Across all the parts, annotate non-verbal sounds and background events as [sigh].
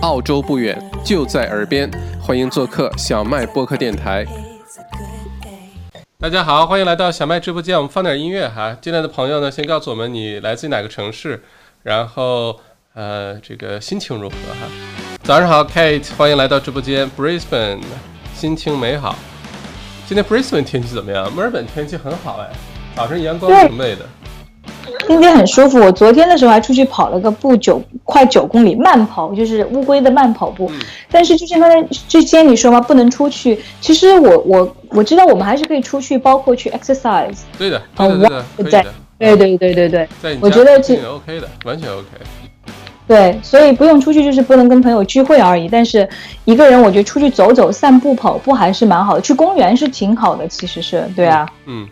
澳洲不远，就在耳边，欢迎做客小麦播客电台。大家好，欢迎来到小麦直播间，我们放点音乐哈。进来的朋友呢，先告诉我们你来自于哪个城市，然后呃，这个心情如何哈？早上好，Kate，欢迎来到直播间，Brisbane，心情美好。今天 Brisbane 天气怎么样？墨尔本天气很好哎，早晨阳光明媚的。今天很舒服，我昨天的时候还出去跑了个步九快九公里慢跑，就是乌龟的慢跑步。但是就像刚才之前你说嘛，不能出去。其实我我我知道我们还是可以出去，包括去 exercise。对的，对的，对的，对对对对对。在我觉得这 OK 的，完全 OK。对，所以不用出去，就是不能跟朋友聚会而已。但是一个人，我觉得出去走走、散步、跑步还是蛮好的。去公园是挺好的，其实是对啊。嗯，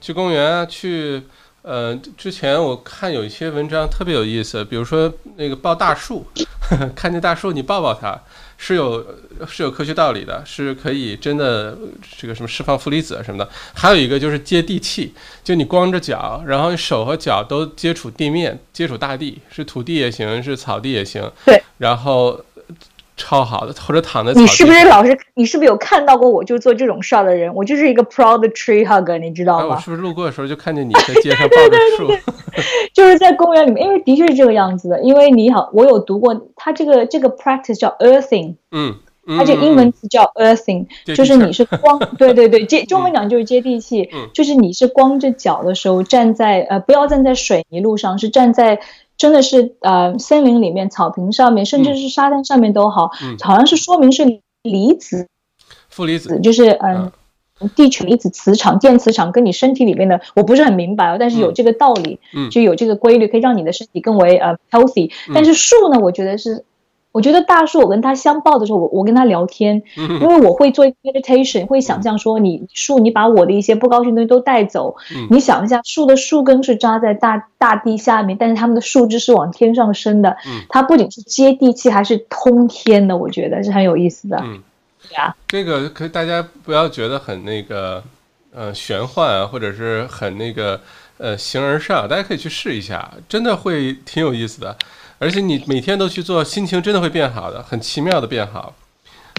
去公园去。呃，之前我看有一些文章特别有意思，比如说那个抱大树，[laughs] 看见大树你抱抱它，是有是有科学道理的，是可以真的这个什么释放负离子什么的。还有一个就是接地气，就你光着脚，然后手和脚都接触地面，接触大地，是土地也行，是草地也行。对，然后。超好的，或者躺在你是不是老是？你是不是有看到过我就做这种事儿的人？我就是一个 proud tree hugger，你知道吗？我是不是路过的时候就看见你在街上抱着树？[laughs] 就是在公园里面，因为的确是这个样子的。因为你好，我有读过，它这个这个 practice 叫 earthing，嗯，它这个英文词叫 earthing，就是你是光，[laughs] 对对对，接中文讲就是接地气，就是你是光着脚的时候站在呃，不要站在水泥路上，是站在。真的是呃，森林里面、草坪上面，甚至是沙滩上面都好，好像是说明是离子，负离子，就是嗯，地球离子磁场、电磁场跟你身体里面的，我不是很明白，但是有这个道理，就有这个规律，可以让你的身体更为呃 healthy。但是树呢，我觉得是。我觉得大树，我跟它相抱的时候，我我跟它聊天，因为我会做 meditation，会想象说你树，你把我的一些不高兴的东西都带走。你想一下，树的树根是扎在大大地下面，但是它们的树枝是往天上升的。它不仅是接地气，还是通天的。我觉得是很有意思的。嗯，对啊，这个可大家不要觉得很那个呃玄幻啊，或者是很那个呃形而上，大家可以去试一下，真的会挺有意思的。而且你每天都去做，心情真的会变好的，很奇妙的变好，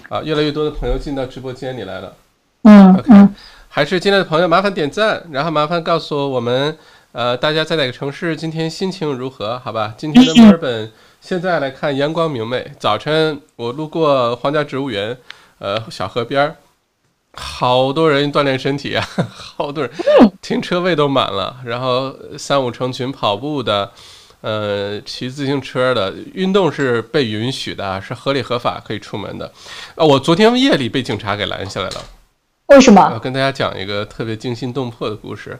啊，越来越多的朋友进到直播间里来了，嗯，OK，还是进来的朋友麻烦点赞，然后麻烦告诉我们，呃，大家在哪个城市，今天心情如何？好吧，今天的墨尔本现在来看阳光明媚，早晨我路过皇家植物园，呃，小河边儿，好多人锻炼身体啊，[laughs] 好多人，停车位都满了，然后三五成群跑步的。呃，骑自行车的运动是被允许的，是合理合法可以出门的。啊，我昨天夜里被警察给拦下来了。为什么？我跟大家讲一个特别惊心动魄的故事，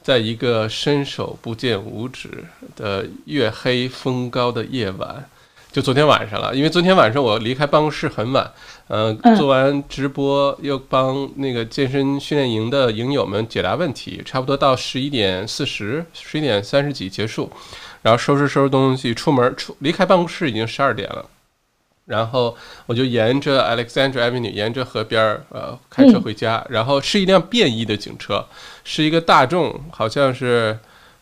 在一个伸手不见五指的月黑风高的夜晚，就昨天晚上了。因为昨天晚上我离开办公室很晚，嗯，做完直播又帮那个健身训练营的营友们解答问题，差不多到十一点四十、十一点三十几结束。然后收拾收拾东西，出门出离开办公室已经十二点了，然后我就沿着 Alexandra Avenue 沿着河边儿呃开车回家，然后是一辆便衣的警车，是一个大众，好像是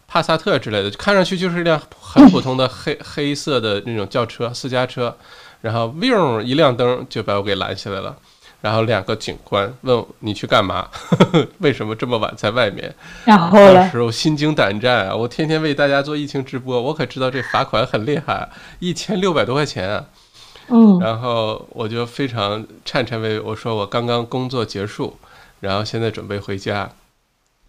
帕萨特之类的，看上去就是一辆很普通的黑黑色的那种轿车私家车，然后 v 一亮灯就把我给拦下来了。然后两个警官问你去干嘛？[laughs] 为什么这么晚在外面？然后当时我心惊胆战啊！我天天为大家做疫情直播，我可知道这罚款很厉害，一千六百多块钱啊！嗯，然后我就非常颤颤巍巍，我说我刚刚工作结束，然后现在准备回家。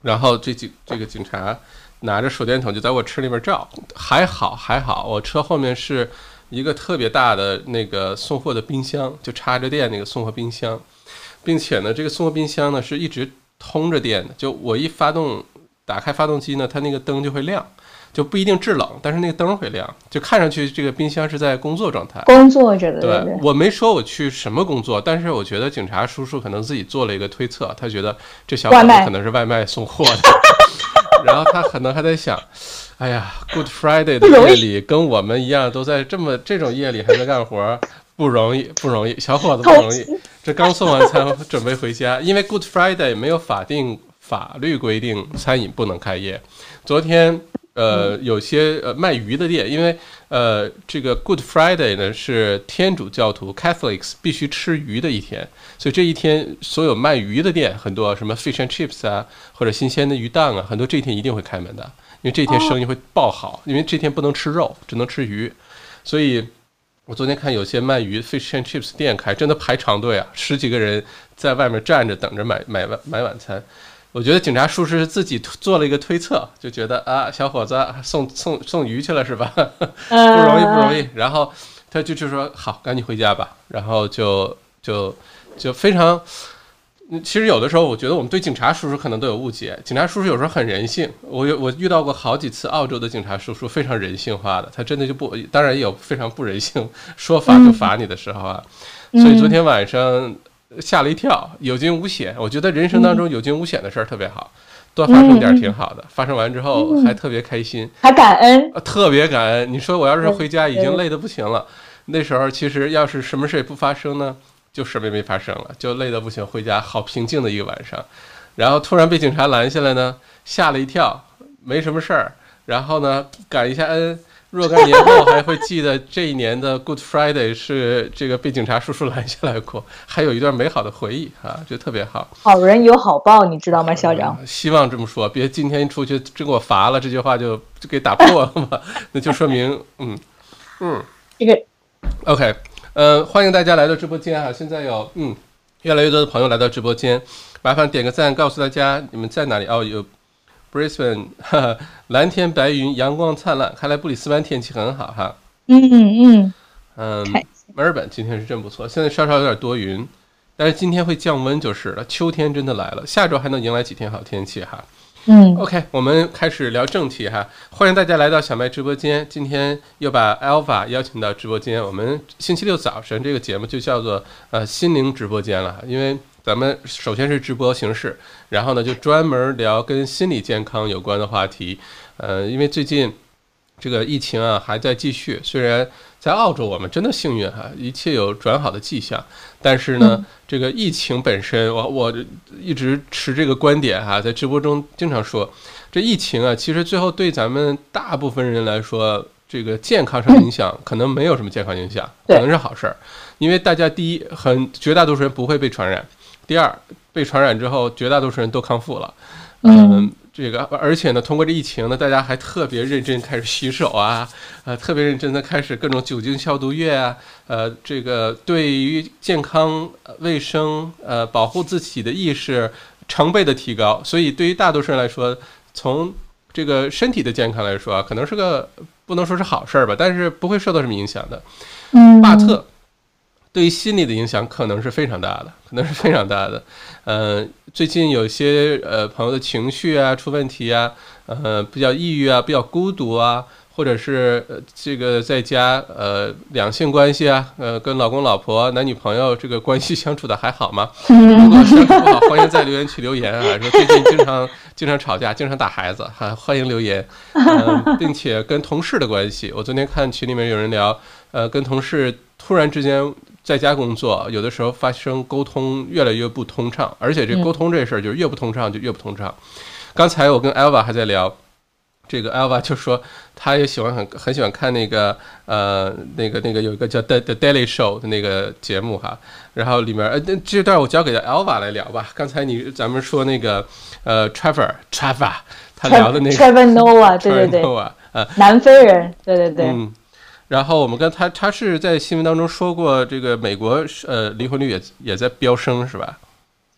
然后这警这个警察拿着手电筒就在我车里面照，还好还好，我车后面是。一个特别大的那个送货的冰箱，就插着电那个送货冰箱，并且呢，这个送货冰箱呢是一直通着电的。就我一发动，打开发动机呢，它那个灯就会亮，就不一定制冷，但是那个灯会亮，就看上去这个冰箱是在工作状态。工作着的。对，我没说我去什么工作，但是我觉得警察叔叔可能自己做了一个推测，他觉得这小伙子可能是外卖送货的，[laughs] 然后他可能还在想。哎呀，Good Friday 的夜里跟我们一样，都在这么这种夜里还在干活，不容易，[laughs] 不容易，小伙子不容易。这刚送完餐，[laughs] 准备回家，因为 Good Friday 没有法定法律规定餐饮不能开业。昨天，呃，有些呃卖鱼的店，因为呃，这个 Good Friday 呢是天主教徒 Catholics 必须吃鱼的一天，所以这一天所有卖鱼的店很多，什么 Fish and Chips 啊，或者新鲜的鱼档啊，很多这一天一定会开门的，因为这天生意会爆好，因为这天不能吃肉，只能吃鱼，所以我昨天看有些卖鱼 Fish and Chips 店开，真的排长队啊，十几个人在外面站着等着买买晚买晚餐。我觉得警察叔叔是自己做了一个推测，就觉得啊，小伙子送送送鱼去了是吧？[laughs] 不容易不容易。然后他就就说好，赶紧回家吧。然后就就就非常，其实有的时候我觉得我们对警察叔叔可能都有误解。警察叔叔有时候很人性，我有我遇到过好几次澳洲的警察叔叔非常人性化的，他真的就不，当然也有非常不人性，说罚就罚你的时候啊。所以昨天晚上。吓了一跳，有惊无险。我觉得人生当中有惊无险的事儿特别好，多发生点挺好的。发生完之后还特别开心，还感恩，特别感恩。你说我要是回家已经累得不行了，那时候其实要是什么事也不发生呢，就什么也没发生了，就累得不行。回家好平静的一个晚上，然后突然被警察拦下来呢，吓了一跳，没什么事儿。然后呢，感一下恩。若干年后还会记得这一年的 Good Friday 是这个被警察叔叔拦下来过，还有一段美好的回忆啊，就特别好。好人有好报，你知道吗，校长？希望这么说，别今天出去真给我罚了，这句话就就给打破了嘛，[laughs] 那就说明嗯嗯，这个 OK，呃，欢迎大家来到直播间啊，现在有嗯越来越多的朋友来到直播间，麻烦点个赞，告诉大家你们在哪里哦，有。Brisbane，哈 [laughs] 哈蓝天白云，阳光灿烂，看来布里斯班天气很好哈。嗯嗯嗯，墨尔本今天是真不错，现在稍稍有点多云，但是今天会降温就是了，秋天真的来了，下周还能迎来几天好天气哈。嗯，OK，我们开始聊正题哈，欢迎大家来到小麦直播间，今天又把 Alpha 邀请到直播间，我们星期六早晨这个节目就叫做呃心灵直播间了，因为。咱们首先是直播形式，然后呢就专门聊跟心理健康有关的话题。呃，因为最近这个疫情啊还在继续，虽然在澳洲我们真的幸运哈，一切有转好的迹象，但是呢，这个疫情本身，我我一直持这个观点哈，在直播中经常说，这疫情啊，其实最后对咱们大部分人来说，这个健康上影响可能没有什么健康影响，可能是好事儿，因为大家第一，很绝大多数人不会被传染。第二，被传染之后，绝大多数人都康复了。嗯，这个，而且呢，通过这疫情呢，大家还特别认真开始洗手啊，呃，特别认真的开始各种酒精消毒液啊，呃，这个对于健康卫生呃保护自己的意识成倍的提高。所以，对于大多数人来说，从这个身体的健康来说啊，可能是个不能说是好事儿吧，但是不会受到什么影响的。嗯，巴特。对于心理的影响可能是非常大的，可能是非常大的。嗯，最近有些呃朋友的情绪啊出问题啊，呃比较抑郁啊，比较孤独啊，或者是呃这个在家呃两性关系啊，呃跟老公老婆男女朋友这个关系相处的还好吗？[laughs] 如果相处不好，欢迎在留言区留言啊，说最近经常经常吵架，经常打孩子哈，欢迎留言。嗯，并且跟同事的关系，我昨天看群里面有人聊，呃跟同事突然之间。在家工作，有的时候发生沟通越来越不通畅，而且这沟通这事儿就是越不通畅就越不通畅。刚才我跟 Elva 还在聊，这个 Elva 就说他也喜欢很很喜欢看那个呃那个那个有一个叫 The The Daily Show 的那个节目哈，然后里面呃这段我交给 Elva 来聊吧。刚才你咱们说那个呃 Trevor Trevor 他聊的那个 Trevor Noah [laughs] 对对对呃南非人对对对嗯。然后我们跟他，他是在新闻当中说过，这个美国呃离婚率也也在飙升，是吧？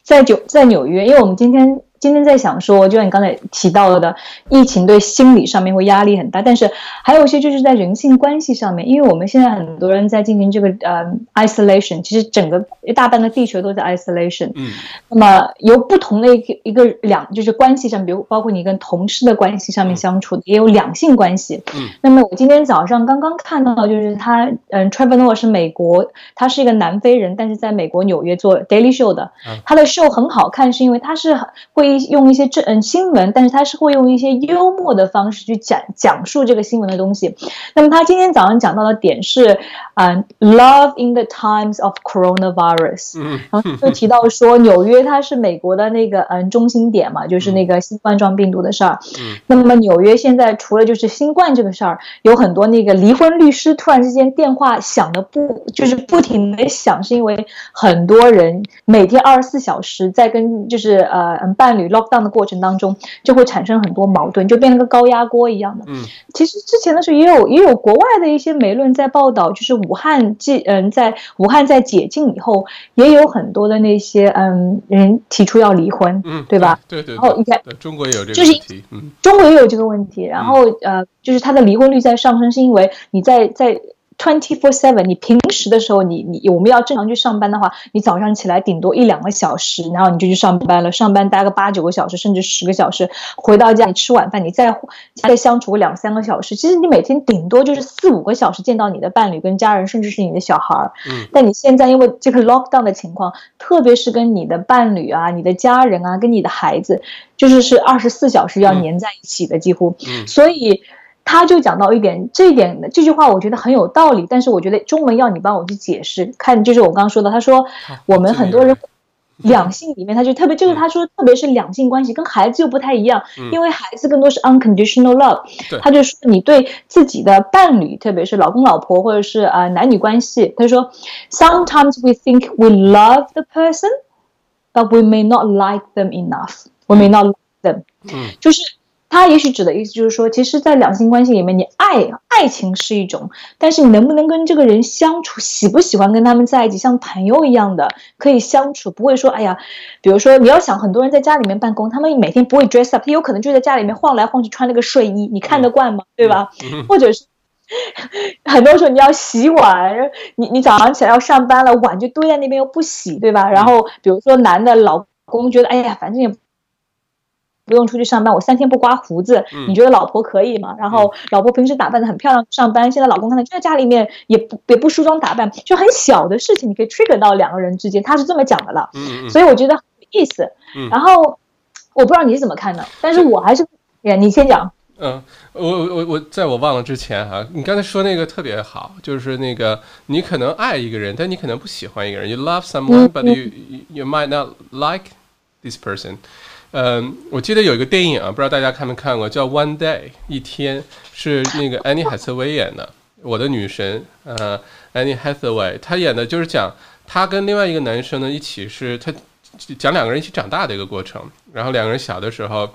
在纽在纽约，因为我们今天。今天在想说，就像你刚才提到的，疫情对心理上面会压力很大，但是还有一些就是在人性关系上面，因为我们现在很多人在进行这个呃 isolation，其实整个一大半个地球都在 isolation。嗯。那么由不同的一个一个两就是关系上，比如包括你跟同事的关系上面相处，也有两性关系。嗯。那么我今天早上刚刚看到，就是他嗯，Trevor Noah 是美国，他是一个南非人，但是在美国纽约做 Daily Show 的。他的 show 很好看，是因为他是会。用一些这嗯新闻，但是他是会用一些幽默的方式去讲讲述这个新闻的东西。那么他今天早上讲到的点是，嗯，Love in the times of coronavirus。然后就提到说，纽约它是美国的那个嗯中心点嘛，就是那个新冠状病毒的事儿。那么纽约现在除了就是新冠这个事儿，有很多那个离婚律师突然之间电话响的不就是不停的响，是因为很多人每天二十四小时在跟就是呃伴侣 lock down 的过程当中，就会产生很多矛盾，就变成个高压锅一样的。嗯，其实之前的时候也有也有国外的一些媒论在报道，就是武汉解嗯在武汉在解禁以后，也有很多的那些嗯人提出要离婚，嗯，对吧？对对。然后你看，中国也有这个问题，嗯，中国也有这个问题。然后呃，就是他的离婚率在上升，是因为你在在。Twenty four seven，你平时的时候，你你我们要正常去上班的话，你早上起来顶多一两个小时，然后你就去上班了。上班待个八九个小时，甚至十个小时，回到家你吃晚饭，你再再相处个两三个小时，其实你每天顶多就是四五个小时见到你的伴侣跟家人，甚至是你的小孩儿。嗯。但你现在因为这个 lockdown 的情况，特别是跟你的伴侣啊、你的家人啊、跟你的孩子，就是是二十四小时要粘在一起的，几乎。嗯。所以。他就讲到一点，这一点这句话我觉得很有道理，但是我觉得中文要你帮我去解释，看就是我刚刚说的，他说我们很多人 [laughs] 两性里面，他就特别就是他说特别是两性关系跟孩子又不太一样，因为孩子更多是 unconditional love，他就说你对自己的伴侣，特别是老公老婆或者是呃男女关系，他说 sometimes we think we love the person，but we may not like them enough，we may not like them，嗯，就是。他也许指的意思就是说，其实，在两性关系里面，你爱爱情是一种，但是你能不能跟这个人相处，喜不喜欢跟他们在一起，像朋友一样的可以相处，不会说，哎呀，比如说你要想，很多人在家里面办公，他们每天不会 dress up，他有可能就在家里面晃来晃去，穿那个睡衣，你看得惯吗？对吧？[laughs] 或者是 [laughs] 很多时候你要洗碗，你你早上起来要上班了，碗就堆在那边又不洗，对吧？然后比如说男的老公觉得，哎呀，反正也。不用出去上班，我三天不刮胡子，你觉得老婆可以吗？然后老婆平时打扮的很漂亮上班，现在老公看到就在家里面也不也不梳妆打扮，就很小的事情，你可以 trigger 到两个人之间，他是这么讲的了。嗯所以我觉得很有意思。嗯。然后我不知道你是怎么看的，但是我还是，你先讲。嗯，我我我在我忘了之前哈，你刚才说那个特别好，就是那个你可能爱一个人，但你可能不喜欢一个人，you love someone，but you you might not like this person。嗯，我记得有一个电影啊，不知道大家看没看过，叫《One Day》一天，是那个安妮海瑟薇演的，我的女神，呃，安妮海瑟薇，她演的就是讲她跟另外一个男生呢一起是，她讲两个人一起长大的一个过程，然后两个人小的时候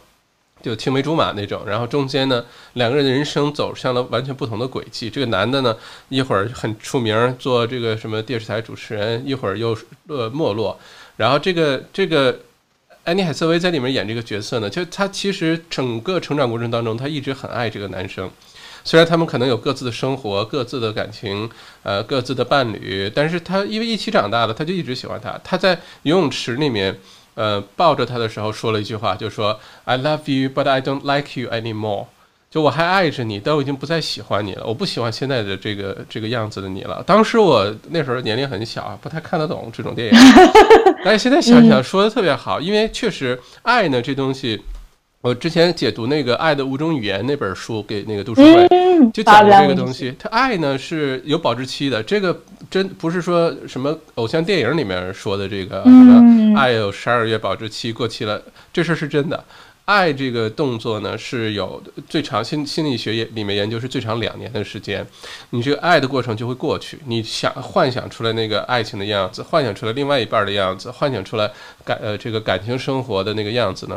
就青梅竹马那种，然后中间呢两个人的人生走向了完全不同的轨迹，这个男的呢一会儿很出名做这个什么电视台主持人，一会儿又呃没落，然后这个这个。安妮海瑟薇在里面演这个角色呢，就她其实整个成长过程当中，她一直很爱这个男生，虽然他们可能有各自的生活、各自的感情、呃各自的伴侣，但是她因为一起长大的，她就一直喜欢他。她在游泳池里面，呃抱着他的时候说了一句话，就说 "I love you, but I don't like you anymore." 就我还爱着你，但我已经不再喜欢你了。我不喜欢现在的这个这个样子的你了。当时我那时候年龄很小，不太看得懂这种电影。[laughs] 但是现在想想，说的特别好，因为确实爱呢这东西，我之前解读那个《爱的五种语言》那本书给那个读书会，就讲这个东西。它爱呢是有保质期的，这个真不是说什么偶像电影里面说的这个什么爱有十二月保质期过期了，这事儿是真的。爱这个动作呢，是有最长心心理学也里面研究是最长两年的时间，你这个爱的过程就会过去，你想幻想出来那个爱情的样子，幻想出来另外一半的样子，幻想出来感呃这个感情生活的那个样子呢，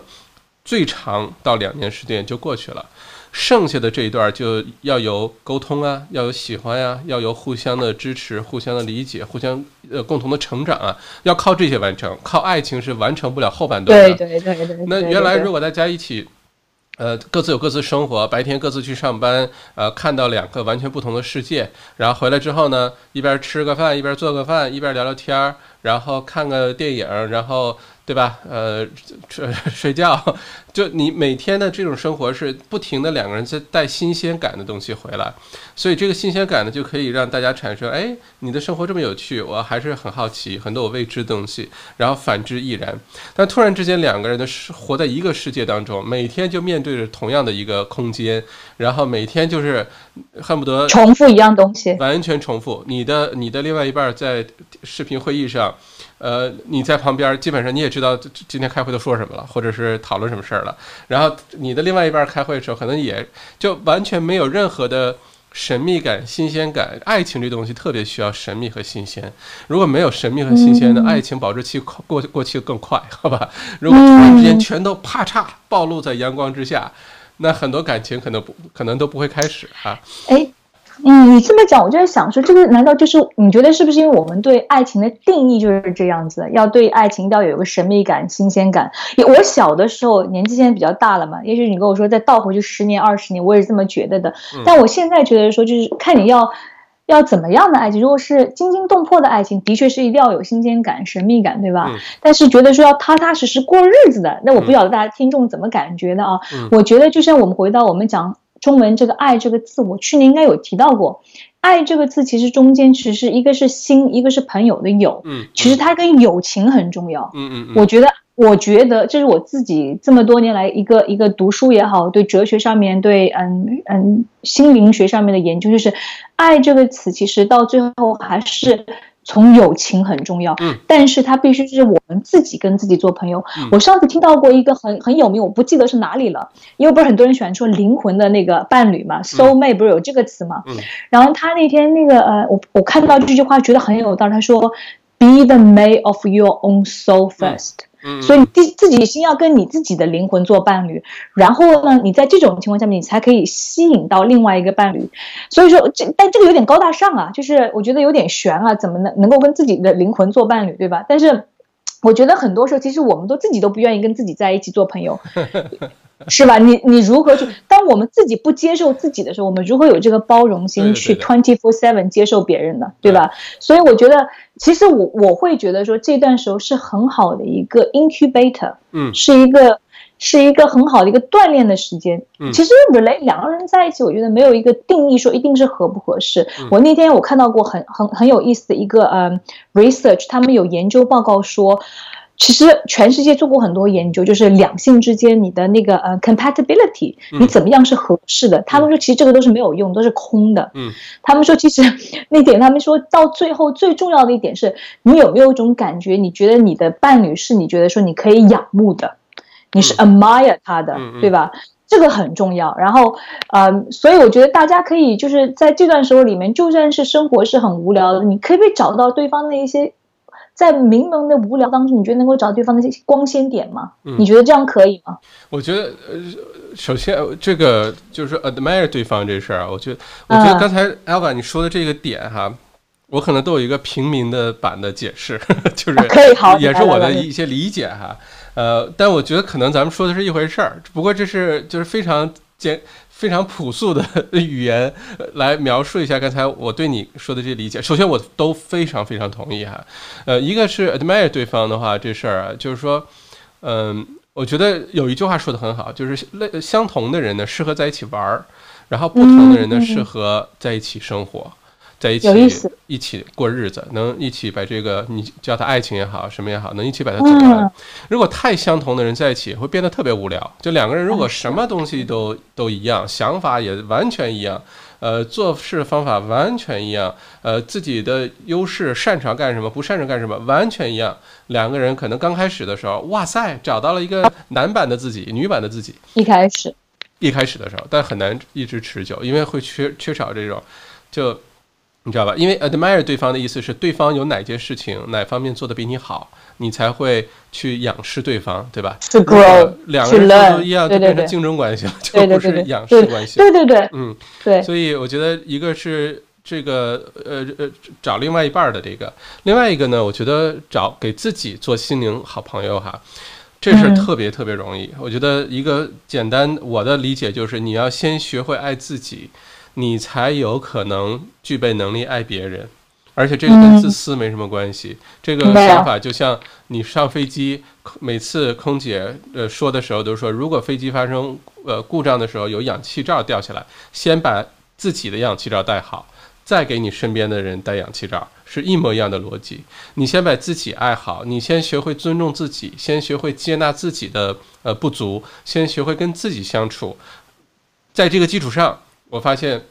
最长到两年时间就过去了。剩下的这一段就要有沟通啊，要有喜欢呀，要有互相的支持、互相的理解、互相呃共同的成长啊，要靠这些完成，靠爱情是完成不了后半段的。对对对对。那原来如果大家一起，呃，各自有各自生活，白天各自去上班，呃，看到两个完全不同的世界，然后回来之后呢，一边吃个饭，一边做个饭，一边聊聊天儿，然后看个电影，然后。对吧？呃，睡 [laughs] 睡觉，就你每天的这种生活是不停的两个人在带新鲜感的东西回来，所以这个新鲜感呢，就可以让大家产生，哎，你的生活这么有趣，我还是很好奇，很多我未知的东西。然后反之亦然。但突然之间，两个人的世活在一个世界当中，每天就面对着同样的一个空间，然后每天就是恨不得重复一样东西，完全重复。你的你的另外一半在视频会议上。呃，你在旁边，基本上你也知道今天开会都说什么了，或者是讨论什么事儿了。然后你的另外一半开会的时候，可能也就完全没有任何的神秘感、新鲜感。爱情这东西特别需要神秘和新鲜，如果没有神秘和新鲜的爱情，保质期过过期更快，好吧？如果突然之间全都啪嚓暴露在阳光之下，那很多感情可能不可能都不会开始啊。哎。嗯，你这么讲，我就在想说，这个难道就是你觉得是不是因为我们对爱情的定义就是这样子？要对爱情要有一个神秘感、新鲜感。我小的时候年纪现在比较大了嘛，也许你跟我说再倒回去十年、二十年，我也是这么觉得的。但我现在觉得说，就是看你要要怎么样的爱情。如果是惊心动魄的爱情，的确是一定要有新鲜感、神秘感，对吧？但是觉得说要踏踏实实过日子的，那我不晓得大家听众怎么感觉的啊？我觉得就像我们回到我们讲。中文这个“爱”这个字，我去年应该有提到过。“爱”这个字其实中间其实一个是心，一个是朋友的“友”。嗯，其实它跟友情很重要。嗯嗯嗯。我觉得，我觉得这是我自己这么多年来一个一个读书也好，对哲学上面对嗯嗯心灵学上面的研究，就是“爱”这个词，其实到最后还是。从友情很重要，嗯，但是他必须是我们自己跟自己做朋友。我上次听到过一个很很有名，我不记得是哪里了，因为不是很多人喜欢说灵魂的那个伴侣嘛，soul mate 不是有这个词嘛？嗯，然后他那天那个呃，我我看到这句话觉得很有道理，他说，be the mate of your own soul first。所以你自己先要跟你自己的灵魂做伴侣，然后呢，你在这种情况下面，你才可以吸引到另外一个伴侣。所以说，这但这个有点高大上啊，就是我觉得有点悬啊，怎么能能够跟自己的灵魂做伴侣，对吧？但是我觉得很多时候，其实我们都自己都不愿意跟自己在一起做朋友。[laughs] 是吧？你你如何去？当我们自己不接受自己的时候，我们如何有这个包容心去 twenty four seven 接受别人呢？对吧？所以我觉得，其实我我会觉得说，这段时候是很好的一个 incubator，嗯，是一个是一个很好的一个锻炼的时间。嗯，其实 relate 两个人在一起，我觉得没有一个定义说一定是合不合适。我那天我看到过很很很有意思的一个呃 research，他们有研究报告说。其实全世界做过很多研究，就是两性之间你的那个呃 compatibility，你怎么样是合适的？他们说其实这个都是没有用，都是空的。嗯，他们说其实那点，他们说到最后最重要的一点是你有没有一种感觉，你觉得你的伴侣是你觉得说你可以仰慕的，你是 admire 他的，对吧？这个很重要。然后，嗯，所以我觉得大家可以就是在这段时候里面，就算是生活是很无聊的，你可以不可以找到对方的一些。在迷蒙的无聊当中，你觉得能够找到对方的光鲜点吗？你觉得这样可以吗？我觉得，呃，首先这个就是 admire 对方这事儿啊，我觉得，我觉得刚才 Alva 你说的这个点哈，我可能都有一个平民的版的解释，[laughs] 就是可以好，也是我的一些理解哈。呃，但我觉得可能咱们说的是一回事儿，不过这是就是非常简。非常朴素的 [laughs] 语言来描述一下刚才我对你说的这些理解。首先，我都非常非常同意哈。呃，一个是 admire 对方的话，这事儿啊，就是说，嗯，我觉得有一句话说的很好，就是类相同的人呢适合在一起玩儿，然后不同的人呢适合在一起生活。在一起一起过日子，能一起把这个你叫他爱情也好，什么也好，能一起把它走完。如果太相同的人在一起，会变得特别无聊。就两个人如果什么东西都 [laughs] 都一样，想法也完全一样，呃，做事方法完全一样，呃，自己的优势擅长干什么，不擅长干什么，完全一样。两个人可能刚开始的时候，哇塞，找到了一个男版的自己，女版的自己。一开始，一开始的时候，但很难一直持久，因为会缺缺少这种，就。你知道吧？因为 admire 对方的意思是对方有哪件事情、哪方面做的比你好，你才会去仰视对方，对吧？是 grow，两个人都一样，就变成竞争关系了，[laughs] 就不是仰视关系。对对对，嗯，对。所以我觉得一个是这个呃呃找另外一半的这个，另外一个呢，我觉得找给自己做心灵好朋友哈，这事特别特别容易。我觉得一个简单我的理解就是你要先学会爱自己。你才有可能具备能力爱别人，而且这个跟自私没什么关系。这个想法就像你上飞机，每次空姐呃说的时候都说，如果飞机发生呃故障的时候，有氧气罩掉下来，先把自己的氧气罩戴好。再给你身边的人戴氧气罩，是一模一样的逻辑。你先把自己爱好，你先学会尊重自己，先学会接纳自己的呃不足，先学会跟自己相处。在这个基础上，我发现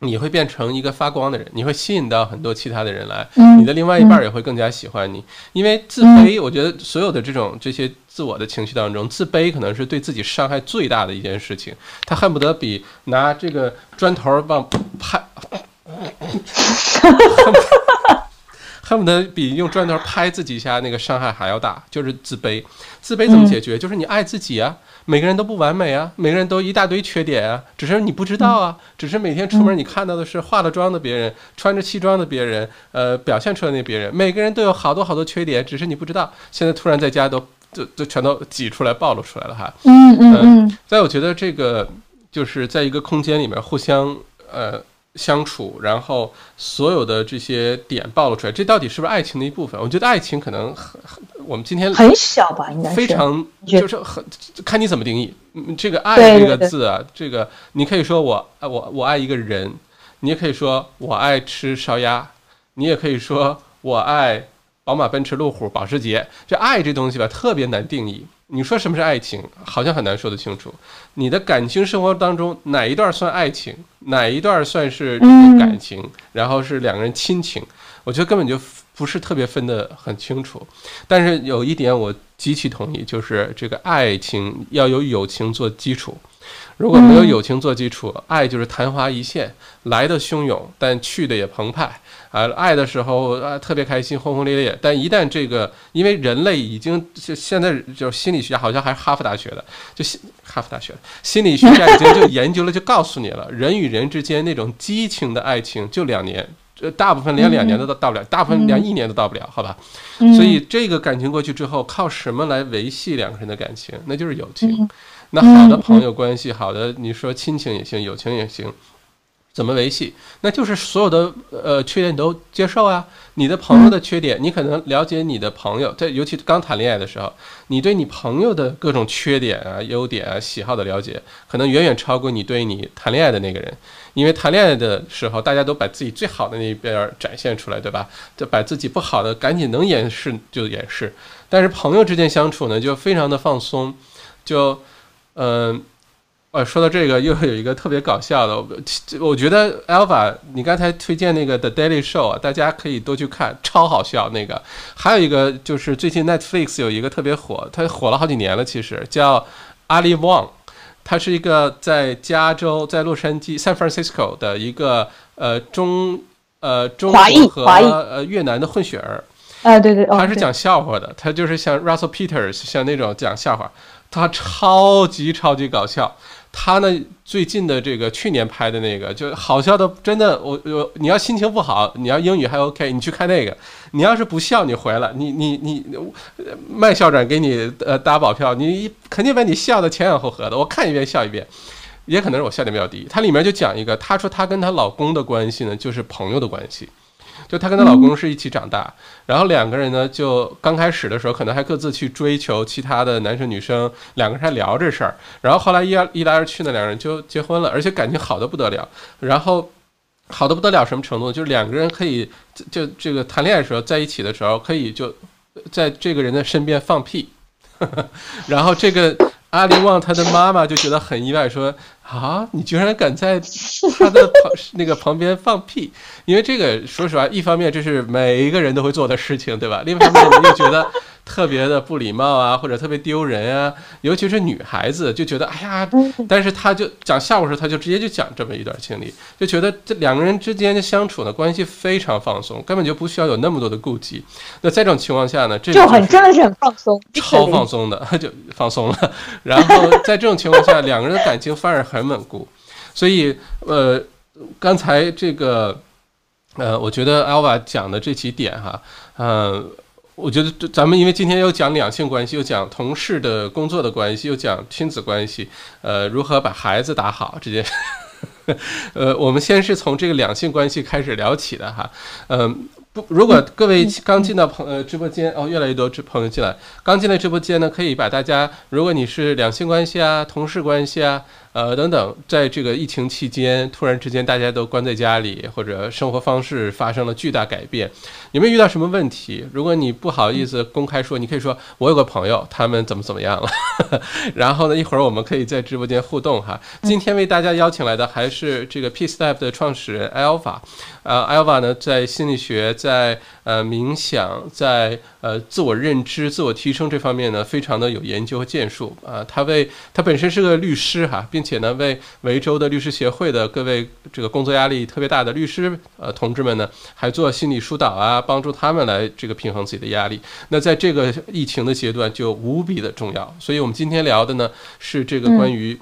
你会变成一个发光的人，你会吸引到很多其他的人来。你的另外一半也会更加喜欢你，因为自卑，我觉得所有的这种这些自我的情绪当中，自卑可能是对自己伤害最大的一件事情。他恨不得比拿这个砖头往拍。[laughs] 恨不得比用砖头拍自己一下那个伤害还要大，就是自卑。自卑怎么解决？就是你爱自己啊。每个人都不完美啊，每个人都一大堆缺点啊，只是你不知道啊。只是每天出门你看到的是化了妆的别人，穿着西装的别人，呃，表现出来那别人。每个人都有好多好多缺点，只是你不知道。现在突然在家都就就全都挤出来暴露出来了哈。嗯嗯嗯。在我觉得这个就是在一个空间里面互相呃。相处，然后所有的这些点暴露出来，这到底是不是爱情的一部分？我觉得爱情可能很，我们今天很小吧，应该非常就是很看你怎么定义。嗯这个爱这个字啊，这个你可以说我我我爱一个人，你也可以说我爱吃烧鸭，你也可以说我爱宝马、奔驰、路虎、保时捷。这爱这东西吧，特别难定义。你说什么是爱情，好像很难说得清楚。你的感情生活当中哪一段算爱情，哪一段算是这个感情，然后是两个人亲情，我觉得根本就不是特别分得很清楚。但是有一点我极其同意，就是这个爱情要有友情做基础。如果没有友情做基础，爱就是昙花一现，来的汹涌，但去的也澎湃。啊，爱的时候啊特别开心，轰轰烈烈。但一旦这个，因为人类已经就现在就心理学家好像还是哈佛大学的，就心哈佛大学的心理学家已经就研究了，就告诉你了，人与人之间那种激情的爱情就两年，这大部分连两年都到不了，大部分连一年都到不了，好吧？所以这个感情过去之后，靠什么来维系两个人的感情？那就是友情。那好的朋友关系，好的你说亲情也行，友情也行。怎么维系？那就是所有的呃缺点你都接受啊。你的朋友的缺点，你可能了解你的朋友，在尤其刚谈恋爱的时候，你对你朋友的各种缺点啊、优点啊、喜好的了解，可能远远超过你对你谈恋爱的那个人。因为谈恋爱的时候，大家都把自己最好的那一边展现出来，对吧？就把自己不好的赶紧能掩饰就掩饰。但是朋友之间相处呢，就非常的放松，就嗯。说到这个，又有一个特别搞笑的，我觉得 Alva，你刚才推荐那个 The Daily Show 啊，大家可以多去看，超好笑那个。还有一个就是最近 Netflix 有一个特别火，它火了好几年了，其实叫 Ali Wong，他是一个在加州，在洛杉矶 San Francisco 的一个呃中呃中国和呃越南的混血儿。啊，对对，他是讲笑话的，他就是像 Russell Peters 像那种讲笑话，他超级超级搞笑。他呢，最近的这个去年拍的那个，就好笑的，真的，我我你要心情不好，你要英语还 OK，你去看那个。你要是不笑，你回来，你你你卖校长给你呃打保票，你肯定把你笑的前仰后合的。我看一遍笑一遍，也可能是我笑点比较低。它里面就讲一个，她说她跟她老公的关系呢，就是朋友的关系。就她跟她老公是一起长大，然后两个人呢，就刚开始的时候可能还各自去追求其他的男生女生，两个人还聊这事儿，然后后来一一来二去呢，两人就结婚了，而且感情好的不得了，然后好的不得了什么程度？就是两个人可以就这个谈恋爱的时候在一起的时候，可以就在这个人的身边放屁，[laughs] 然后这个阿里旺他的妈妈就觉得很意外，说。啊！你居然敢在他的旁那个旁边放屁？因为这个，说实话，一方面这是每一个人都会做的事情，对吧？另一方面，你又觉得特别的不礼貌啊，或者特别丢人啊。尤其是女孩子就觉得，哎呀，但是他就讲笑话时，他就直接就讲这么一段经历，就觉得这两个人之间的相处呢关系非常放松，根本就不需要有那么多的顾忌。那在这种情况下呢，这就很真的是很放松，超放松的 [laughs] 就放松了。然后在这种情况下，两个人的感情反而很。很稳固，所以呃，刚才这个呃，我觉得 Alva 讲的这几点哈，嗯，我觉得咱们因为今天又讲两性关系，又讲同事的工作的关系，又讲亲子关系，呃，如何把孩子打好这件，[laughs] 呃，我们先是从这个两性关系开始聊起的哈，嗯。不，如果各位刚进到朋呃直播间哦，越来越多朋友进来，刚进来直播间呢，可以把大家，如果你是两性关系啊、同事关系啊。呃，等等，在这个疫情期间，突然之间大家都关在家里，或者生活方式发生了巨大改变，有没有遇到什么问题？如果你不好意思公开说，你可以说，我有个朋友，他们怎么怎么样了。[laughs] 然后呢，一会儿我们可以在直播间互动哈。今天为大家邀请来的还是这个 Peace Lab 的创始人 Alpha，呃，Alpha 呢，在心理学，在呃冥想，在呃自我认知、自我提升这方面呢，非常的有研究和建树啊。他为他本身是个律师哈，并且呢，为维州的律师协会的各位这个工作压力特别大的律师呃同志们呢，还做心理疏导啊，帮助他们来这个平衡自己的压力。那在这个疫情的阶段就无比的重要。所以我们今天聊的呢是这个关于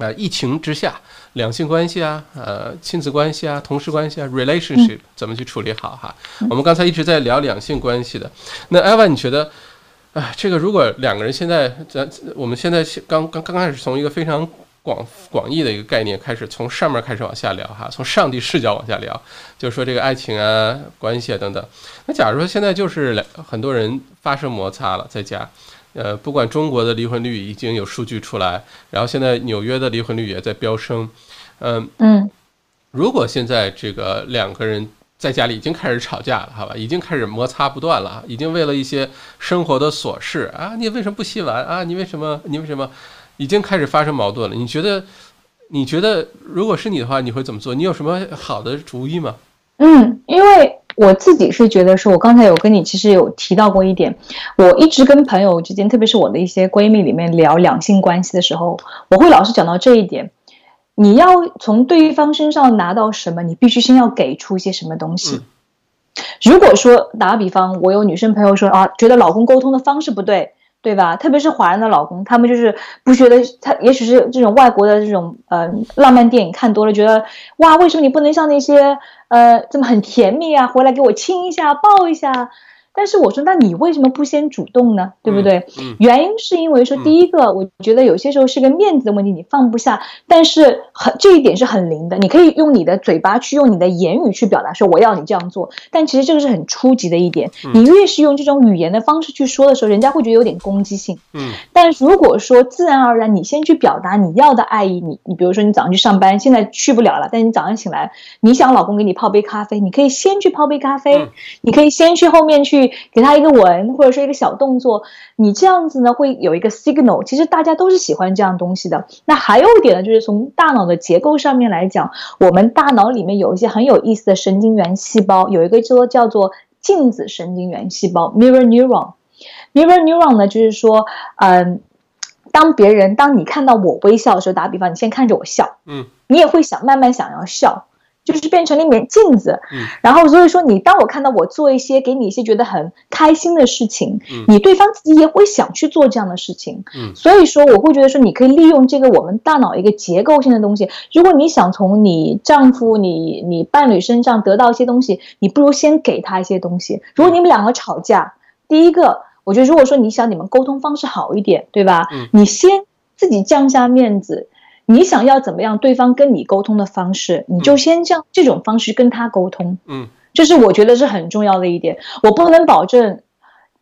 啊疫情之下两性关系啊、呃亲子关系啊、同事关系啊 relationship 怎么去处理好哈。我们刚才一直在聊两性关系的，那艾娃你觉得？哎，这个如果两个人现在咱我们现在刚刚刚开始从一个非常广广义的一个概念开始，从上面开始往下聊哈，从上帝视角往下聊，就是说这个爱情啊、关系啊等等。那假如说现在就是两很多人发生摩擦了，在家，呃，不管中国的离婚率已经有数据出来，然后现在纽约的离婚率也在飙升，嗯嗯，如果现在这个两个人。在家里已经开始吵架了，好吧，已经开始摩擦不断了，已经为了一些生活的琐事啊，你为什么不洗碗啊？你为什么？你为什么？已经开始发生矛盾了。你觉得？你觉得如果是你的话，你会怎么做？你有什么好的主意吗？嗯，因为我自己是觉得说，我刚才有跟你其实有提到过一点，我一直跟朋友之间，特别是我的一些闺蜜里面聊两性关系的时候，我会老是讲到这一点。你要从对方身上拿到什么，你必须先要给出一些什么东西。如果说打个比方，我有女生朋友说啊，觉得老公沟通的方式不对，对吧？特别是华人的老公，他们就是不觉得他，也许是这种外国的这种呃浪漫电影看多了，觉得哇，为什么你不能像那些呃这么很甜蜜啊，回来给我亲一下，抱一下？但是我说，那你为什么不先主动呢？对不对？原因是因为说，第一个，我觉得有些时候是个面子的问题，你放不下。但是很这一点是很灵的，你可以用你的嘴巴去用你的言语去表达，说我要你这样做。但其实这个是很初级的一点，你越是用这种语言的方式去说的时候，人家会觉得有点攻击性。嗯。但如果说自然而然，你先去表达你要的爱意，你你比如说你早上去上班，现在去不了了，但你早上醒来，你想老公给你泡杯咖啡，你可以先去泡杯咖啡，你可以先去后面去。给他一个吻，或者说一个小动作，你这样子呢会有一个 signal。其实大家都是喜欢这样东西的。那还有一点呢，就是从大脑的结构上面来讲，我们大脑里面有一些很有意思的神经元细胞，有一个说叫做镜子神经元细胞 （mirror neuron）。mirror neuron 呢，就是说，嗯，当别人当你看到我微笑的时候，打比方，你先看着我笑，嗯，你也会想慢慢想要笑。就是变成了一面镜子，嗯然后所以说你当我看到我做一些给你一些觉得很开心的事情，你对方自己也会想去做这样的事情，嗯所以说我会觉得说你可以利用这个我们大脑一个结构性的东西，如果你想从你丈夫、你你伴侣身上得到一些东西，你不如先给他一些东西。如果你们两个吵架，第一个，我觉得如果说你想你们沟通方式好一点，对吧？嗯你先自己降下面子。你想要怎么样？对方跟你沟通的方式，你就先这样这种方式跟他沟通。嗯，这是我觉得是很重要的一点。我不能保证，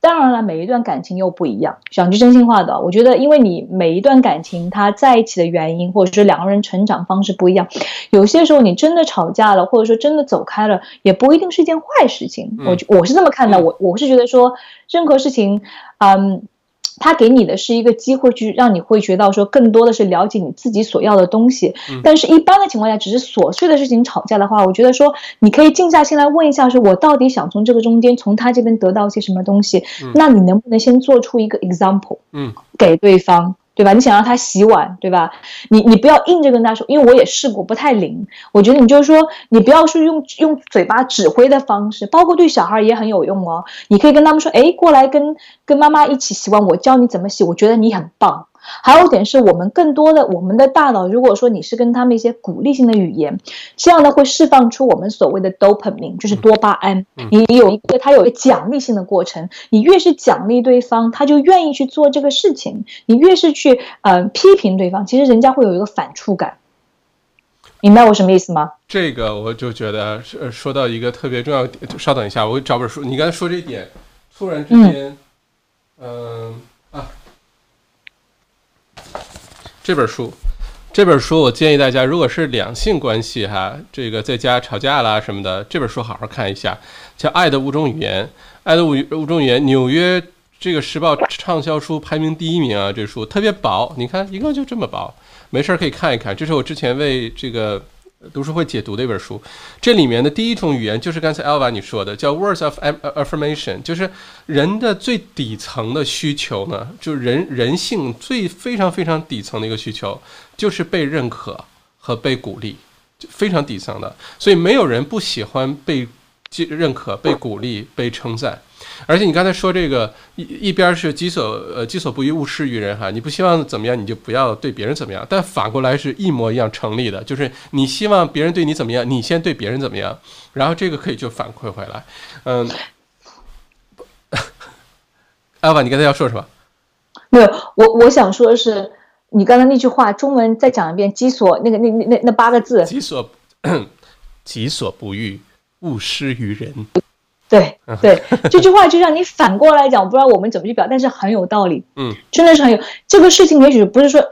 当然了，每一段感情又不一样。讲句真心话的，我觉得，因为你每一段感情他在一起的原因，或者是两个人成长方式不一样，有些时候你真的吵架了，或者说真的走开了，也不一定是一件坏事情。我我是这么看的，我我是觉得说，任何事情，嗯。他给你的是一个机会，去让你会觉得说更多的是了解你自己所要的东西。但是，一般的情况下，只是琐碎的事情吵架的话，我觉得说你可以静下心来问一下，是我到底想从这个中间从他这边得到些什么东西？那你能不能先做出一个 example，嗯，给对方？对吧？你想让他洗碗，对吧？你你不要硬着跟他说，因为我也试过，不太灵。我觉得你就是说，你不要说用用嘴巴指挥的方式，包括对小孩也很有用哦。你可以跟他们说，哎，过来跟跟妈妈一起洗碗，我教你怎么洗。我觉得你很棒。还有一点是我们更多的我们的大脑，如果说你是跟他们一些鼓励性的语言，这样呢会释放出我们所谓的 dopamine，就是多巴胺。你有一个它有一个奖励性的过程，你越是奖励对方，他就愿意去做这个事情。你越是去呃批评对方，其实人家会有一个反触感。明白我什么意思吗？这个我就觉得是说到一个特别重要点，稍等一下，我找本书。你刚才说这一点，突然之间，嗯啊，这本书，这本书我建议大家，如果是两性关系哈，这个在家吵架啦什么的，这本书好好看一下，叫《爱的五种语言》，《爱的五五种语言》，纽约这个时报畅销书排名第一名啊，这书特别薄，你看一共就这么薄。没事儿可以看一看，这是我之前为这个读书会解读的一本书。这里面的第一种语言就是刚才 Alva 你说的，叫 words of affirmation，就是人的最底层的需求呢，就是人人性最非常非常底层的一个需求，就是被认可和被鼓励，非常底层的。所以没有人不喜欢被认可、被鼓励、被称赞。而且你刚才说这个一一边是己所呃己所不欲勿施于人哈，你不希望怎么样，你就不要对别人怎么样。但反过来是一模一样成立的，就是你希望别人对你怎么样，你先对别人怎么样，然后这个可以就反馈回来。嗯，阿瓦，你刚才要说什么？没有，我我想说的是，你刚才那句话中文再讲一遍，己所那个那那那那八个字，己所 [coughs] 己所不欲勿施于人。对对，这句话就让你反过来讲，我不知道我们怎么去表，但是很有道理。嗯，真的是很有这个事情，也许不是说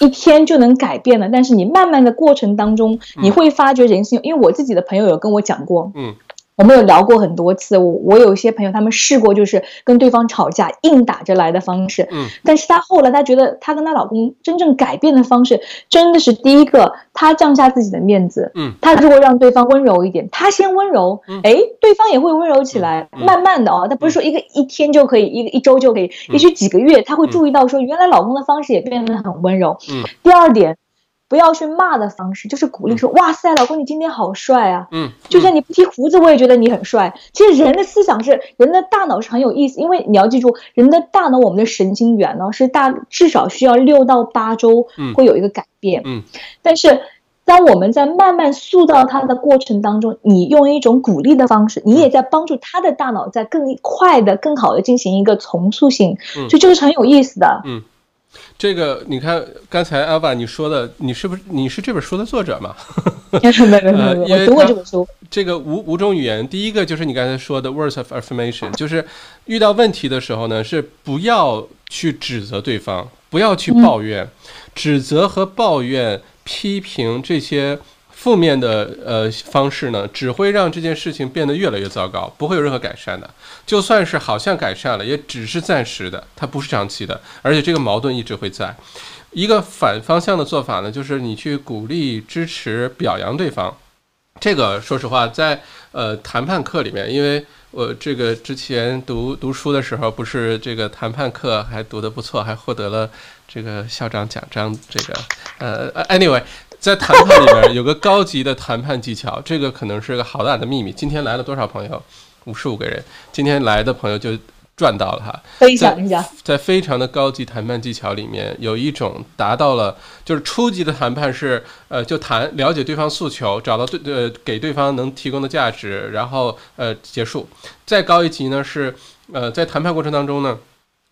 一天就能改变的，但是你慢慢的过程当中，你会发觉人性。因为我自己的朋友有跟我讲过，嗯。我们有聊过很多次，我我有一些朋友，他们试过就是跟对方吵架，硬打着来的方式，嗯，但是她后来她觉得她跟她老公真正改变的方式，真的是第一个，她降下自己的面子，嗯，她如果让对方温柔一点，她先温柔，哎，对方也会温柔起来，慢慢的哦，她不是说一个一天就可以，一个一周就可以，也许几个月，她会注意到说，原来老公的方式也变得很温柔，嗯，第二点。不要去骂的方式，就是鼓励说：“哇塞，老公你今天好帅啊！”嗯，就算你不剃胡子，我也觉得你很帅。其实人的思想是，人的大脑是很有意思，因为你要记住，人的大脑我们的神经元呢是大至少需要六到八周会有一个改变。嗯，但是当我们在慢慢塑造他的过程当中，你用一种鼓励的方式，你也在帮助他的大脑在更快的、更好的进行一个重塑性。嗯，所以这个是很有意思的。嗯。这个你看，刚才阿爸你说的，你是不是你是这本书的作者嘛？[laughs] 没有没有我读过这本书。这个五五种语言，第一个就是你刚才说的 words of affirmation，就是遇到问题的时候呢，是不要去指责对方，不要去抱怨，指责和抱怨、批评这些。负面的呃方式呢，只会让这件事情变得越来越糟糕，不会有任何改善的。就算是好像改善了，也只是暂时的，它不是长期的，而且这个矛盾一直会在。一个反方向的做法呢，就是你去鼓励、支持、表扬对方。这个说实话，在呃谈判课里面，因为我这个之前读读书的时候，不是这个谈判课还读得不错，还获得了这个校长奖章。这个呃，anyway。在谈判里面有个高级的谈判技巧，这个可能是个好大的秘密。今天来了多少朋友？五十五个人。今天来的朋友就赚到了哈。分享一下，在非常的高级谈判技巧里面，有一种达到了，就是初级的谈判是，呃，就谈了解对方诉求，找到对呃给对方能提供的价值，然后呃结束。再高一级呢是，呃，在谈判过程当中呢。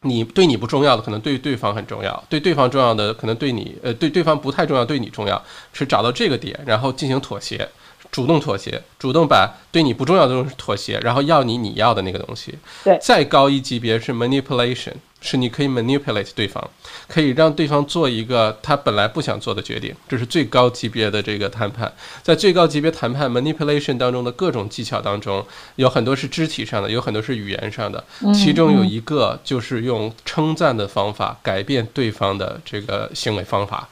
你对你不重要的，可能对对方很重要；对对方重要的，可能对你，呃，对对方不太重要，对你重要。是找到这个点，然后进行妥协，主动妥协，主动把对你不重要的东西妥协，然后要你你要的那个东西。对，再高一级别是 manipulation。是你可以 manipulate 对方，可以让对方做一个他本来不想做的决定，这是最高级别的这个谈判。在最高级别谈判 manipulation 当中的各种技巧当中，有很多是肢体上的，有很多是语言上的。其中有一个就是用称赞的方法改变对方的这个行为方法。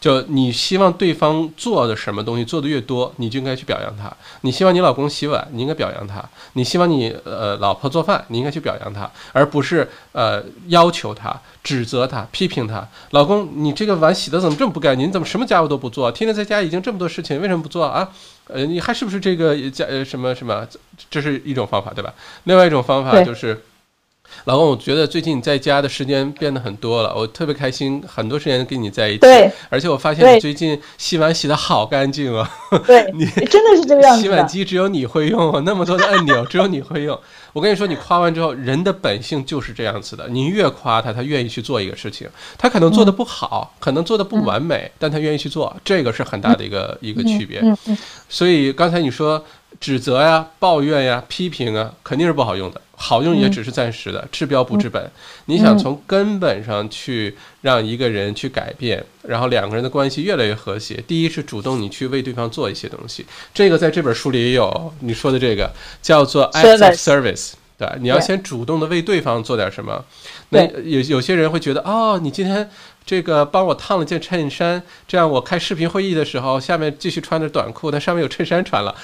就你希望对方做的什么东西做的越多，你就应该去表扬他。你希望你老公洗碗，你应该表扬他。你希望你呃老婆做饭，你应该去表扬他，而不是呃要求他、指责他、批评他。老公，你这个碗洗的怎么这么不干净？你怎么什么家务都不做？天天在家已经这么多事情，为什么不做啊？呃，你还是不是这个家呃什么什么？这是一种方法，对吧？另外一种方法就是。老公，我觉得最近你在家的时间变得很多了，我特别开心，很多时间跟你在一起。对，而且我发现你最近洗碗洗的好干净啊。对，[laughs] 你真的是这个样子。[laughs] 洗碗机只有你会用，那么多的按钮只有你会用。我跟你说，你夸完之后，人的本性就是这样子的。你越夸他，他愿意去做一个事情。他可能做的不好，可能做的不完美，但他愿意去做，这个是很大的一个一个区别。所以刚才你说指责呀、抱怨呀、批评啊，肯定是不好用的。好用也只是暂时的，治标不治本。你想从根本上去让一个人去改变，然后两个人的关系越来越和谐。第一是主动你去为对方做一些东西，这个在这本书里也有你说的这个叫做 act of service，对你要先主动的为对方做点什么。那有有些人会觉得，哦，你今天这个帮我烫了件衬衫，这样我开视频会议的时候，下面继续穿着短裤，但上面有衬衫穿了。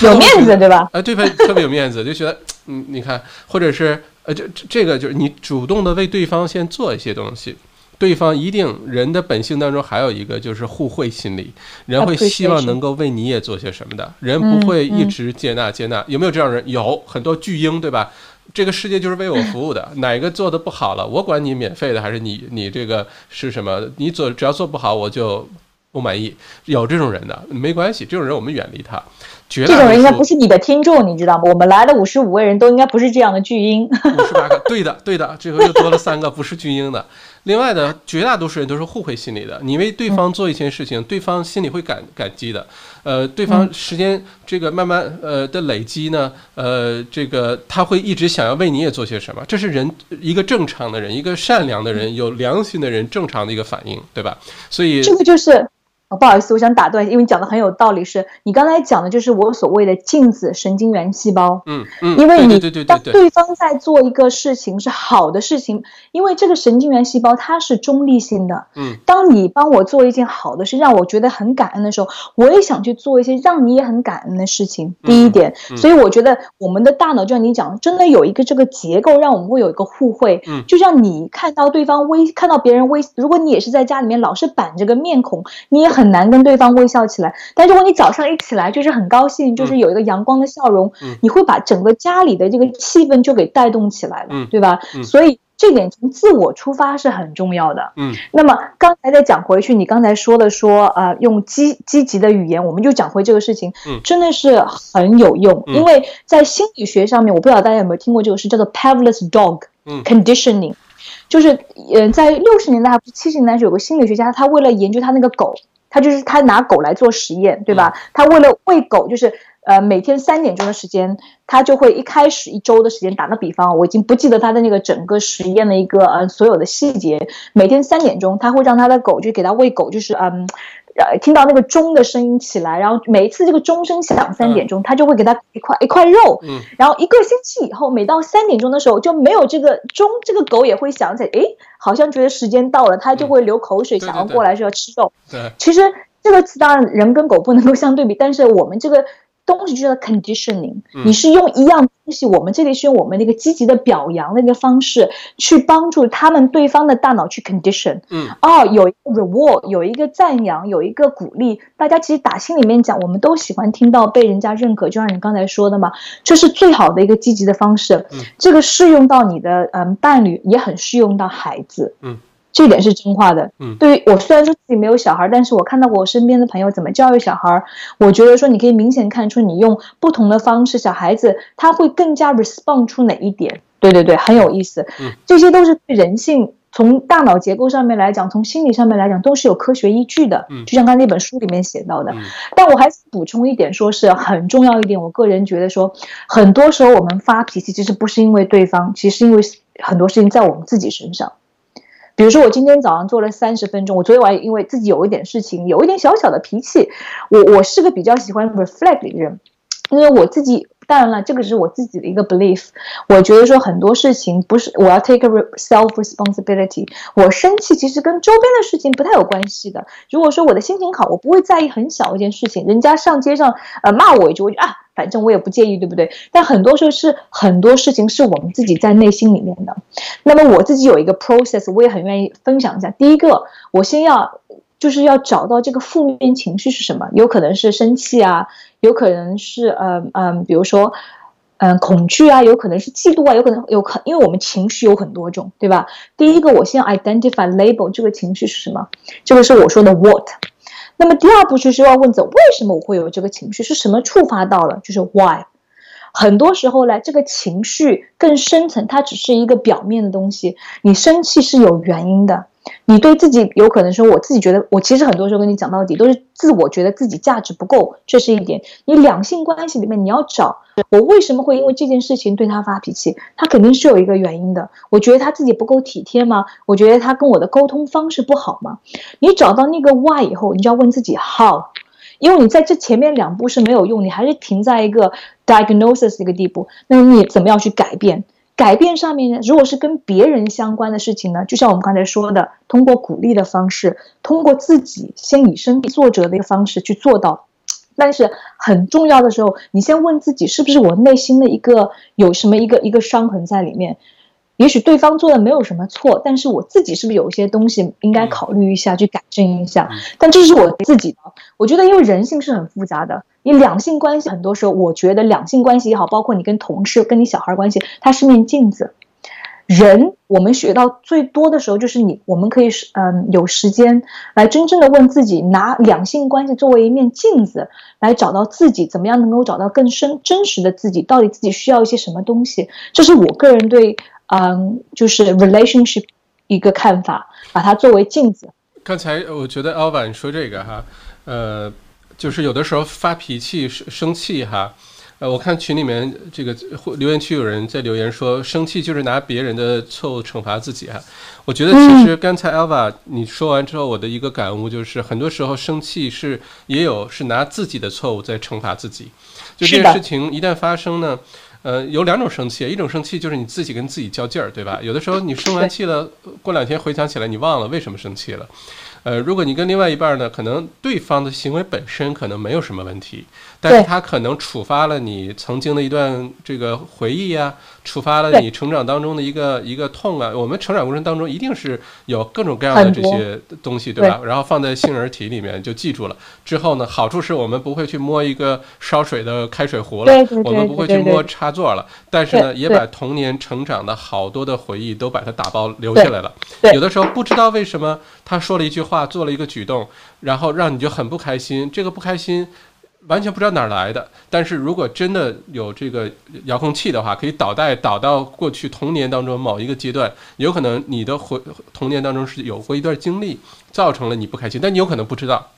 有面子对吧？啊，对方？特别有面子，就觉得，嗯，你看，或者是，呃，这这个就是你主动的为对方先做一些东西，对方一定人的本性当中还有一个就是互惠心理，人会希望能够为你也做些什么的，人不会一直接纳接纳。有没有这样人？有很多巨婴，对吧？这个世界就是为我服务的，哪个做的不好了，我管你免费的还是你你这个是什么？你做只要做不好，我就不满意。有这种人的没关系，这种人我们远离他。绝这种人应该不是你的听众，你知道吗？我们来的五十五位人都应该不是这样的巨婴。[laughs] 五十八个，对的，对的，这回又多了三个不是巨婴的。另外的绝大多数人都是互惠心理的，你为对方做一件事情，对方心里会感感激的。呃，对方时间这个慢慢呃的累积呢，呃，这个他会一直想要为你也做些什么，这是人一个正常的人，一个善良的人，有良心的人正常的一个反应，对吧？所以这个就是。哦，不好意思，我想打断，因为你讲的很有道理。是你刚才讲的，就是我所谓的镜子神经元细胞。嗯嗯，因为你当对方在做一个事情是好的事情，因为这个神经元细胞它是中立性的。嗯，当你帮我做一件好的事，让我觉得很感恩的时候，我也想去做一些让你也很感恩的事情。第一点，所以我觉得我们的大脑就像你讲，真的有一个这个结构，让我们会有一个互惠。嗯，就像你看到对方微，看到别人微，如果你也是在家里面老是板着个面孔，你也。很难跟对方微笑起来，但如果你早上一起来就是很高兴，就是有一个阳光的笑容，你会把整个家里的这个气氛就给带动起来了，对吧？所以这点从自我出发是很重要的。嗯，那么刚才再讲回去，你刚才说的说呃用积积极的语言，我们就讲回这个事情，真的是很有用，因为在心理学上面，我不知道大家有没有听过这个事，叫做 Pavlov's dog conditioning。就是，呃，在六十年代还不是七十年代，有个心理学家，他为了研究他那个狗，他就是他拿狗来做实验，对吧？他为了喂狗，就是呃每天三点钟的时间，他就会一开始一周的时间，打个比方，我已经不记得他的那个整个实验的一个呃所有的细节，每天三点钟他会让他的狗就给他喂狗，就是嗯。呃，听到那个钟的声音起来，然后每一次这个钟声响三点钟，他就会给他一块一块肉。嗯，然后一个星期以后，每到三点钟的时候就没有这个钟，这个狗也会想起来，哎，好像觉得时间到了，它就会流口水，想要过来说要吃肉。对，其实这个词当然人跟狗不能够相对比，但是我们这个。东西就叫 conditioning，你是用一样东西，我们这里是用我们那个积极的表扬的一个方式，去帮助他们对方的大脑去 condition。嗯，哦，有一个 reward，有一个赞扬，有一个鼓励，大家其实打心里面讲，我们都喜欢听到被人家认可，就像你刚才说的嘛，这是最好的一个积极的方式。嗯，这个适用到你的嗯伴侣，也很适用到孩子。嗯。这点是真话的。嗯，对于我虽然说自己没有小孩，但是我看到过我身边的朋友怎么教育小孩，我觉得说你可以明显看出你用不同的方式，小孩子他会更加 respond 出哪一点。对对对，很有意思。嗯，这些都是对人性从大脑结构上面来讲，从心理上面来讲都是有科学依据的。嗯，就像刚才那本书里面写到的。但我还是补充一点，说是很重要一点，我个人觉得说，很多时候我们发脾气其实不是因为对方，其实因为很多事情在我们自己身上。比如说，我今天早上做了三十分钟。我昨天晚上因为自己有一点事情，有一点小小的脾气。我我是个比较喜欢 reflect 的人，因为我自己。当然了，这个是我自己的一个 belief。我觉得说很多事情不是我要 take a self responsibility。我生气其实跟周边的事情不太有关系的。如果说我的心情好，我不会在意很小一件事情，人家上街上呃骂我一句，我就啊，反正我也不介意，对不对？但很多时候是很多事情是我们自己在内心里面的。那么我自己有一个 process，我也很愿意分享一下。第一个，我先要。就是要找到这个负面情绪是什么，有可能是生气啊，有可能是嗯嗯，比如说嗯，恐惧啊，有可能是嫉妒啊，有可能有可，因为我们情绪有很多种，对吧？第一个，我先 identify label 这个情绪是什么，这个是我说的 what。那么第二步就是要问着为什么我会有这个情绪，是什么触发到了，就是 why。很多时候呢，这个情绪更深层，它只是一个表面的东西。你生气是有原因的。你对自己有可能说，我自己觉得，我其实很多时候跟你讲到底都是自我觉得自己价值不够，这是一点。你两性关系里面，你要找我为什么会因为这件事情对他发脾气，他肯定是有一个原因的。我觉得他自己不够体贴吗？我觉得他跟我的沟通方式不好吗？你找到那个 why 以后，你就要问自己 how，因为你在这前面两步是没有用，你还是停在一个 diagnosis 一个地步，那你怎么样去改变？改变上面呢，如果是跟别人相关的事情呢，就像我们刚才说的，通过鼓励的方式，通过自己先以身作则的一个方式去做到。但是很重要的时候，你先问自己，是不是我内心的一个有什么一个一个伤痕在里面？也许对方做的没有什么错，但是我自己是不是有一些东西应该考虑一下，去改正一下？但这是我自己的，我觉得因为人性是很复杂的。你两性关系很多时候，我觉得两性关系也好，包括你跟同事、跟你小孩关系，它是面镜子。人我们学到最多的时候，就是你我们可以是嗯有时间来真正的问自己，拿两性关系作为一面镜子，来找到自己怎么样能够找到更深真实的自己，到底自己需要一些什么东西？这是我个人对嗯就是 relationship 一个看法，把它作为镜子。刚才我觉得 Alvin 说这个哈，呃。就是有的时候发脾气、生生气哈，呃，我看群里面这个留言区有人在留言说，生气就是拿别人的错误惩罚自己哈。我觉得其实刚才 Alva 你说完之后，我的一个感悟就是，很多时候生气是也有是拿自己的错误在惩罚自己。就这件事情一旦发生呢，呃，有两种生气，一种生气就是你自己跟自己较劲儿，对吧？有的时候你生完气了，过两天回想起来，你忘了为什么生气了。呃，如果你跟另外一半呢，可能对方的行为本身可能没有什么问题，但是他可能触发了你曾经的一段这个回忆呀，触发了你成长当中的一个一个痛啊。我们成长过程当中一定是有各种各样的这些东西，对吧？然后放在杏仁体里面就记住了。之后呢，好处是我们不会去摸一个烧水的开水壶了，我们不会去摸插座了。但是呢，也把童年成长的好多的回忆都把它打包留下来了。有的时候不知道为什么他说了一句话。做了一个举动，然后让你就很不开心。这个不开心完全不知道哪儿来的。但是如果真的有这个遥控器的话，可以导带导到过去童年当中某一个阶段，有可能你的回童年当中是有过一段经历，造成了你不开心，但你有可能不知道。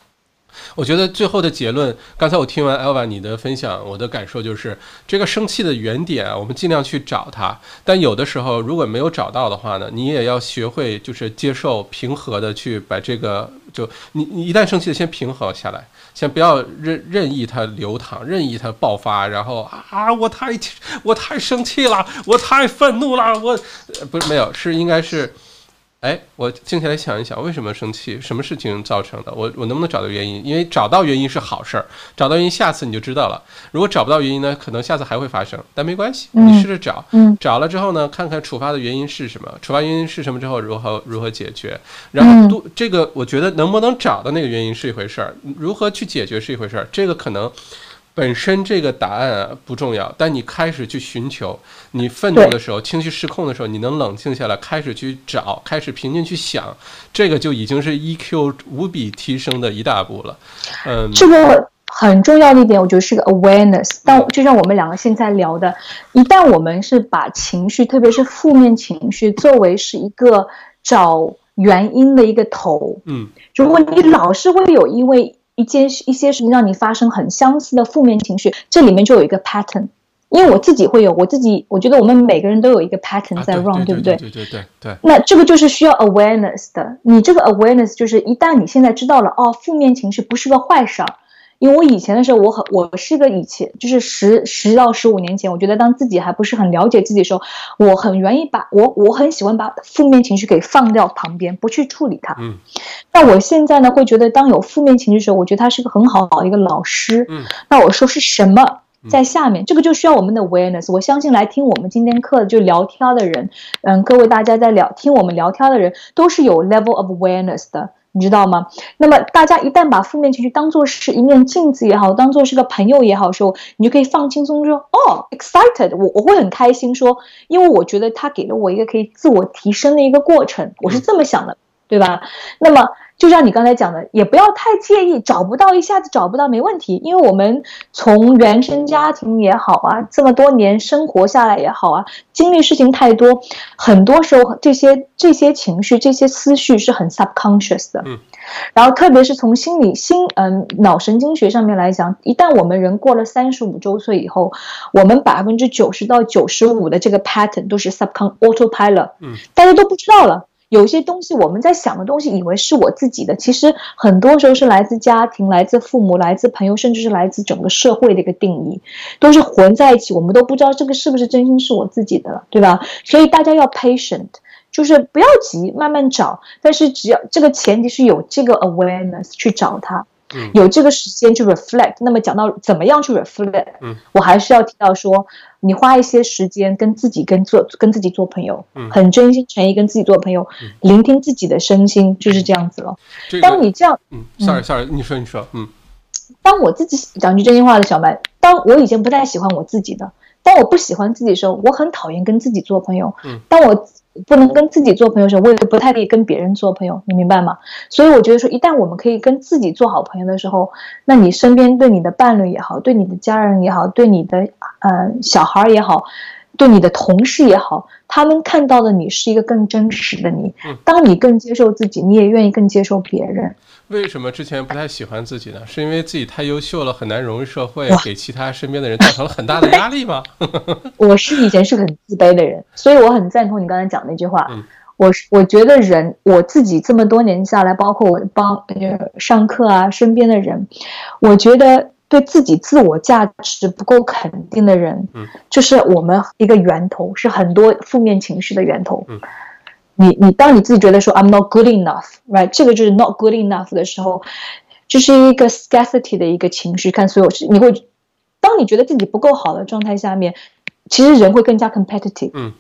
我觉得最后的结论，刚才我听完 Elva 你的分享，我的感受就是，这个生气的原点，我们尽量去找它。但有的时候如果没有找到的话呢，你也要学会就是接受平和的去把这个，就你你一旦生气的，先平和下来，先不要任任意它流淌，任意它爆发，然后啊，我太我太生气了，我太愤怒了，我不是没有，是应该是。哎，我静下来想一想，为什么生气？什么事情造成的？我我能不能找到原因？因为找到原因是好事儿，找到原因，下次你就知道了。如果找不到原因呢，可能下次还会发生，但没关系，你试着找。嗯，找了之后呢，看看触发的原因是什么，触发原因是什么之后，如何如何解决。然后都这个，我觉得能不能找到那个原因是一回事儿，如何去解决是一回事儿。这个可能。本身这个答案啊不重要，但你开始去寻求，你愤怒的时候、情绪失控的时候，你能冷静下来，开始去找，开始平静去想，这个就已经是 EQ 无比提升的一大步了。嗯，这个很重要的一点，我觉得是个 awareness。但就像我们两个现在聊的，一旦我们是把情绪，特别是负面情绪，作为是一个找原因的一个头，嗯，如果你老是会有因为。一件一些事情让你发生很相似的负面情绪，这里面就有一个 pattern。因为我自己会有，我自己我觉得我们每个人都有一个 pattern 在 run，对不对？对对对对。那这个就是需要 awareness 的。你这个 awareness 就是一旦你现在知道了，哦，负面情绪不是个坏事儿。因为我以前的时候，我很我是个以前就是十十到十五年前，我觉得当自己还不是很了解自己的时候，我很愿意把我我很喜欢把负面情绪给放掉旁边，不去处理它。嗯。那我现在呢，会觉得当有负面情绪的时候，我觉得他是个很好的一个老师。嗯。那我说是什么在下面？这个就需要我们的 awareness。我相信来听我们今天课就聊天的人，嗯，各位大家在聊听我们聊天的人，都是有 level of awareness 的。你知道吗？那么大家一旦把负面情绪当做是一面镜子也好，当做是个朋友也好，说你就可以放轻松说，哦，excited，我我会很开心说，因为我觉得他给了我一个可以自我提升的一个过程，我是这么想的，对吧？那么。就像你刚才讲的，也不要太介意找不到，一下子找不到没问题，因为我们从原生家庭也好啊，这么多年生活下来也好啊，经历事情太多，很多时候这些这些情绪、这些思绪是很 subconscious 的。嗯。然后，特别是从心理、心嗯脑神经学上面来讲，一旦我们人过了三十五周岁以后，我们百分之九十到九十五的这个 pattern 都是 subcon autopilot。嗯。大家都不知道了。有些东西我们在想的东西，以为是我自己的，其实很多时候是来自家庭、来自父母、来自朋友，甚至是来自整个社会的一个定义，都是混在一起，我们都不知道这个是不是真心是我自己的了，对吧？所以大家要 patient，就是不要急，慢慢找，但是只要这个前提是有这个 awareness 去找他。有这个时间去 reflect，那么讲到怎么样去 reflect，嗯，我还是要提到说，你花一些时间跟自己跟做跟自己做朋友，嗯，很真心诚意跟自己做朋友，聆听自己的身心，就是这样子了。当你这样，嗯，sorry sorry，你说你说，嗯，当我自己讲句真心话的小麦，当我以前不太喜欢我自己的，当我不喜欢自己的时候，我很讨厌跟自己做朋友，嗯，当我。不能跟自己做朋友的时候，我也不太可以跟别人做朋友，你明白吗？所以我觉得说，一旦我们可以跟自己做好朋友的时候，那你身边对你的伴侣也好，对你的家人也好，对你的呃小孩也好。对你的同事也好，他们看到的你是一个更真实的你。当你更接受自己，你也愿意更接受别人。为什么之前不太喜欢自己呢？是因为自己太优秀了，很难融入社会，给其他身边的人造成了很大的压力吗？[laughs] 我是以前是很自卑的人，所以我很赞同你刚才讲那句话。我我觉得人我自己这么多年下来，包括我帮上课啊，身边的人，我觉得。对自己自我价值不够肯定的人，嗯，就是我们一个源头，是很多负面情绪的源头。嗯，你你当你自己觉得说 I'm not good enough，right，这个就是 not good enough 的时候，就是一个 scarcity 的一个情绪。看所有事，你会当你觉得自己不够好的状态下面，其实人会更加 competitive。嗯。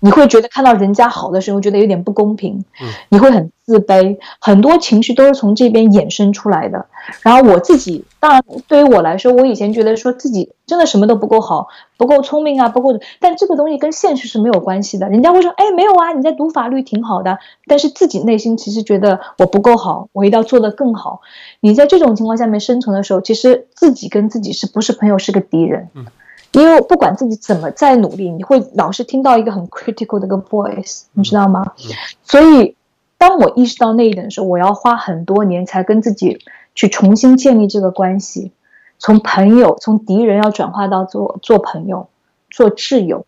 你会觉得看到人家好的时候，觉得有点不公平，嗯，你会很自卑，很多情绪都是从这边衍生出来的。然后我自己，当然对于我来说，我以前觉得说自己真的什么都不够好，不够聪明啊，不够，但这个东西跟现实是没有关系的。人家会说，哎，没有啊，你在读法律挺好的，但是自己内心其实觉得我不够好，我一定要做得更好。你在这种情况下面生存的时候，其实自己跟自己是不是朋友，是个敌人。嗯。因为不管自己怎么再努力，你会老是听到一个很 critical 的一个 voice，你知道吗？所以，当我意识到那一点的时候，我要花很多年才跟自己去重新建立这个关系，从朋友、从敌人要转化到做做朋友、做挚友。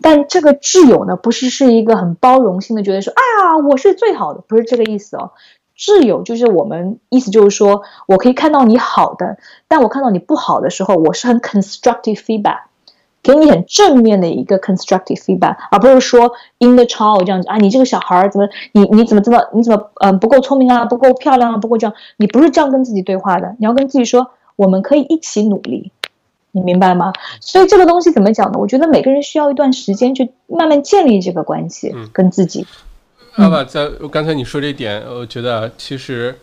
但这个挚友呢，不是是一个很包容性的，觉得说啊，我是最好的，不是这个意思哦。挚友就是我们意思就是说，我可以看到你好的，但我看到你不好的时候，我是很 constructive feedback，给你很正面的一个 constructive feedback，而不是说 in the child 这样子啊，你这个小孩怎么你你怎么这么你怎么嗯不够聪明啊，不够漂亮啊，不够这样，你不是这样跟自己对话的，你要跟自己说，我们可以一起努力，你明白吗？所以这个东西怎么讲呢？我觉得每个人需要一段时间去慢慢建立这个关系，跟自己。爸爸，在刚才你说这点，我觉得其实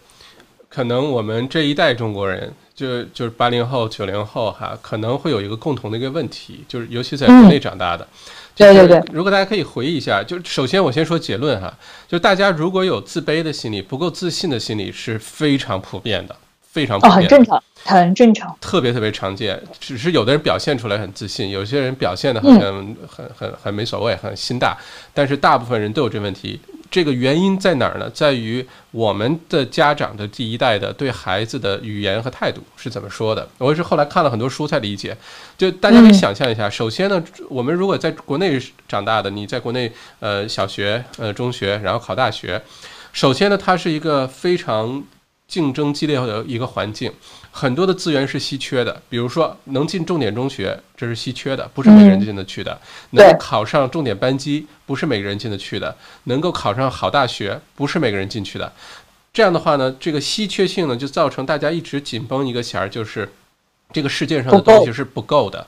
可能我们这一代中国人，就就是八零后、九零后哈，可能会有一个共同的一个问题，就是尤其在国内长大的，对对对。如果大家可以回忆一下，就首先我先说结论哈，就大家如果有自卑的心理、不够自信的心理是非常普遍的。非常普哦，很正常，很正常，特别特别常见。只是有的人表现出来很自信，有些人表现的好像很很很没所谓，很心大。但是大部分人都有这问题。这个原因在哪儿呢？在于我们的家长的第一代的对孩子的语言和态度是怎么说的。我是后来看了很多书才理解。就大家可以想象一下，首先呢，我们如果在国内长大的，你在国内呃小学呃中学，然后考大学，首先呢，它是一个非常。竞争激烈的一个环境，很多的资源是稀缺的。比如说，能进重点中学，这是稀缺的，不是每个人进得去的；能考上重点班级，不是每个人进得去的；能够考上好大学，不是每个人进去的。这样的话呢，这个稀缺性呢，就造成大家一直紧绷一个弦儿，就是这个世界上的东西是不够的。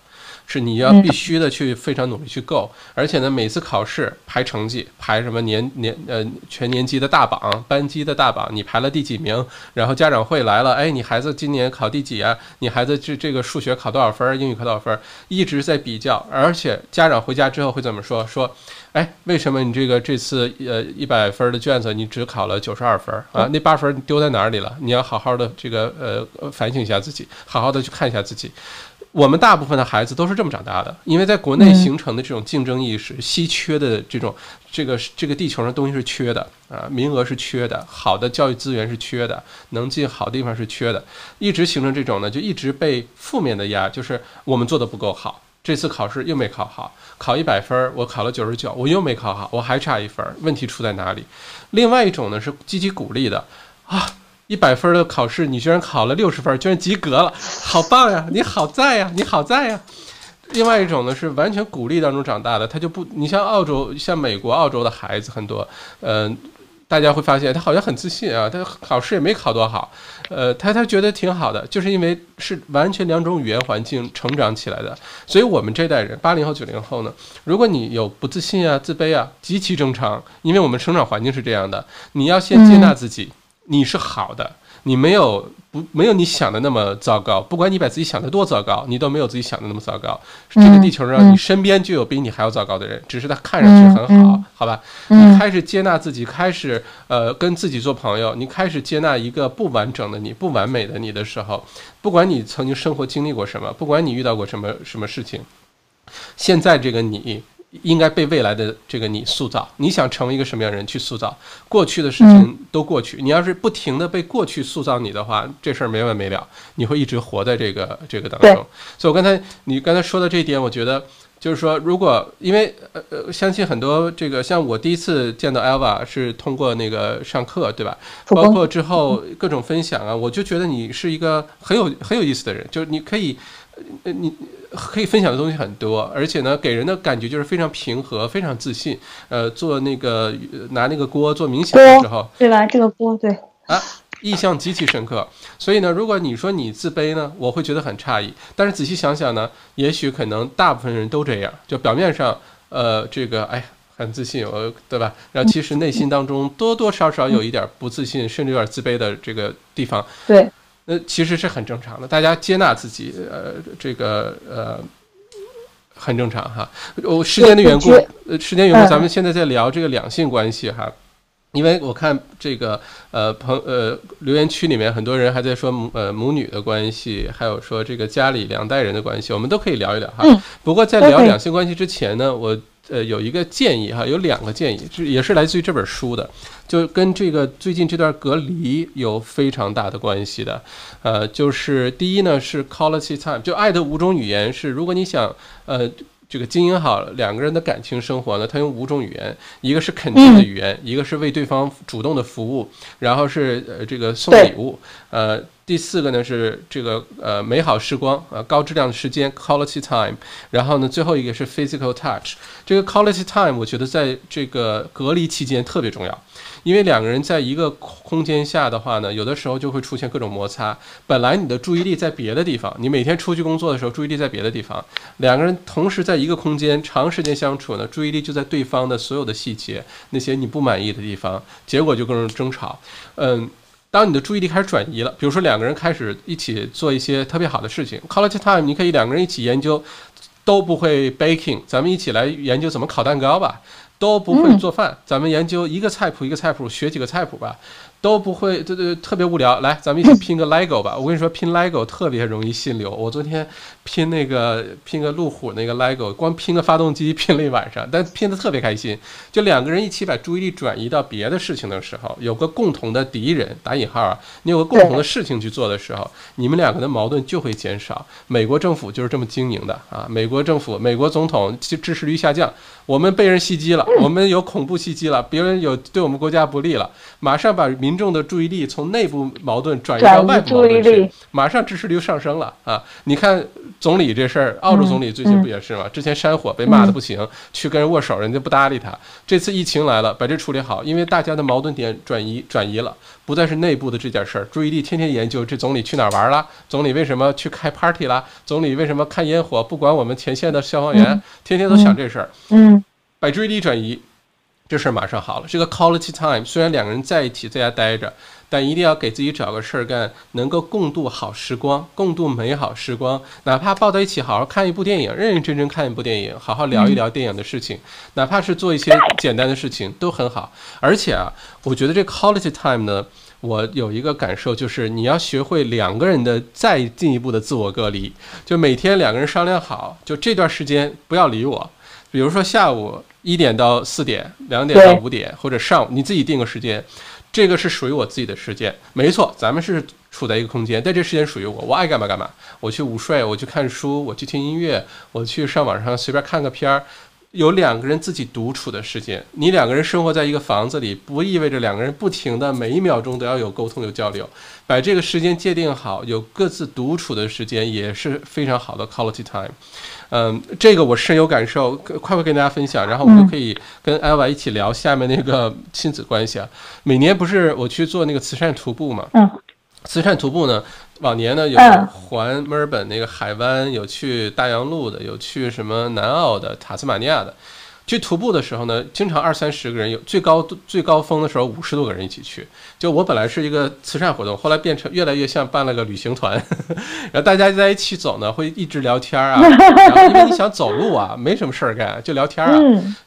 是你要必须的去非常努力去够，而且呢，每次考试排成绩，排什么年年呃全年级的大榜、班级的大榜，你排了第几名？然后家长会来了，哎，你孩子今年考第几啊？你孩子这这个数学考多少分？英语考多少分？一直在比较，而且家长回家之后会怎么说？说，哎，为什么你这个这次呃一百分的卷子你只考了九十二分啊？那八分丢在哪里了？你要好好的这个呃反省一下自己，好好的去看一下自己。我们大部分的孩子都是这么长大的，因为在国内形成的这种竞争意识、稀缺的这种这个这个地球上东西是缺的啊，名额是缺的，好的教育资源是缺的，能进好地方是缺的，一直形成这种呢，就一直被负面的压，就是我们做的不够好，这次考试又没考好，考一百分，我考了九十九，我又没考好，我还差一分，问题出在哪里？另外一种呢是积极鼓励的啊。一百分的考试，你居然考了六十分，居然及格了，好棒呀！你好在呀，你好在呀。另外一种呢是完全鼓励当中长大的，他就不，你像澳洲、像美国、澳洲的孩子很多，嗯，大家会发现他好像很自信啊，他考试也没考多好，呃，他他觉得挺好的，就是因为是完全两种语言环境成长起来的。所以我们这代人，八零后、九零后呢，如果你有不自信啊、自卑啊，极其正常，因为我们成长环境是这样的，你要先接纳自己。你是好的，你没有不没有你想的那么糟糕。不管你把自己想的多糟糕，你都没有自己想的那么糟糕。这个地球上，你身边就有比你还要糟糕的人，只是他看上去很好，好吧？你开始接纳自己，开始呃跟自己做朋友，你开始接纳一个不完整的你、不完美的你的时候，不管你曾经生活经历过什么，不管你遇到过什么什么事情，现在这个你。应该被未来的这个你塑造，你想成为一个什么样的人去塑造？过去的事情都过去，你要是不停的被过去塑造你的话，这事儿没完没了，你会一直活在这个这个当中。所以，我刚才你刚才说的这一点，我觉得就是说，如果因为呃呃，相信很多这个像我第一次见到 Elva 是通过那个上课，对吧？包括之后各种分享啊，我就觉得你是一个很有很有意思的人，就是你可以。呃，你可以分享的东西很多，而且呢，给人的感觉就是非常平和，非常自信。呃，做那个拿那个锅做冥想的时候，对吧？这个锅对啊，印象极其深刻。所以呢，如果你说你自卑呢，我会觉得很诧异。但是仔细想想呢，也许可能大部分人都这样，就表面上呃这个哎很自信，我对吧？然后其实内心当中多多少少有一点不自信，甚至有点自卑的这个地方。对。那其实是很正常的，大家接纳自己，呃，这个呃，很正常哈。我时间的缘故，呃，时间缘故，咱们现在在聊这个两性关系哈。因为我看这个呃朋呃留言区里面很多人还在说母呃母女的关系，还有说这个家里两代人的关系，我们都可以聊一聊哈。不过在聊两性关系之前呢，我。呃，有一个建议哈，有两个建议，这也是来自于这本书的，就跟这个最近这段隔离有非常大的关系的。呃，就是第一呢是 quality time，就爱的五种语言是，如果你想呃这个经营好两个人的感情生活呢，他用五种语言，一个是肯定的语言，一个是为对方主动的服务，然后是呃这个送礼物，呃。第四个呢是这个呃美好时光啊高质量的时间 quality time，然后呢最后一个是 physical touch。这个 quality time 我觉得在这个隔离期间特别重要，因为两个人在一个空间下的话呢，有的时候就会出现各种摩擦。本来你的注意力在别的地方，你每天出去工作的时候注意力在别的地方，两个人同时在一个空间长时间相处呢，注意力就在对方的所有的细节，那些你不满意的地方，结果就各种争吵。嗯。当你的注意力开始转移了，比如说两个人开始一起做一些特别好的事情，college time，你可以两个人一起研究，都不会 baking，咱们一起来研究怎么烤蛋糕吧，都不会做饭，咱们研究一个菜谱一个菜谱，学几个菜谱吧。都不会，对对，特别无聊。来，咱们一起拼个 LEGO 吧。我跟你说，拼 LEGO 特别容易心流。我昨天拼那个拼个路虎那个 LEGO，光拼个发动机 [laughs] 拼了一晚上，但拼的特别开心。就两个人一起把注意力转移到别的事情的时候，有个共同的敌人（打引号）啊，你有个共同的事情去做的时候，你们两个的矛盾就会减少。美国政府就是这么经营的啊！美国政府，美国总统支支持率下降，我们被人袭击了，我们有恐怖袭击了，别人有对我们国家不利了，马上把民民众的注意力从内部矛盾转移到外部矛盾去，马上支持率上升了啊！你看总理这事儿，澳洲总理最近不也是吗？之前山火被骂的不行，去跟人握手，人家不搭理他。这次疫情来了，把这处理好，因为大家的矛盾点转移转移了，不再是内部的这件事儿，注意力天天研究这总理去哪儿玩了，总理为什么去开 party 了，总理为什么看烟火？不管我们前线的消防员，天天都想这事儿，嗯，把注意力转移。这事儿马上好了。这个 quality time 虽然两个人在一起在家待着，但一定要给自己找个事儿干，能够共度好时光，共度美好时光。哪怕抱在一起好好看一部电影，认认真真看一部电影，好好聊一聊电影的事情，哪怕是做一些简单的事情都很好。而且啊，我觉得这 quality time 呢，我有一个感受就是，你要学会两个人的再进一步的自我隔离，就每天两个人商量好，就这段时间不要理我。比如说下午一点到四点，两点到五点，或者上午你自己定个时间，这个是属于我自己的时间。没错，咱们是处在一个空间，但这时间属于我，我爱干嘛干嘛。我去午睡，我去看书，我去听音乐，我去上网上随便看个片儿。有两个人自己独处的时间，你两个人生活在一个房子里，不意味着两个人不停的每一秒钟都要有沟通有交流。把这个时间界定好，有各自独处的时间也是非常好的 quality time。嗯，这个我深有感受，快快跟大家分享，然后我们可以跟艾娃一起聊下面那个亲子关系啊。每年不是我去做那个慈善徒步嘛？嗯，慈善徒步呢？往年呢有环墨尔本那个海湾，有去大洋路的，有去什么南澳的、塔斯马尼亚的。去徒步的时候呢，经常二三十个人，有最高最高峰的时候五十多个人一起去。就我本来是一个慈善活动，后来变成越来越像办了个旅行团，[laughs] 然后大家在一起走呢，会一直聊天啊，[laughs] 因为你想走路啊，没什么事儿干，就聊天啊，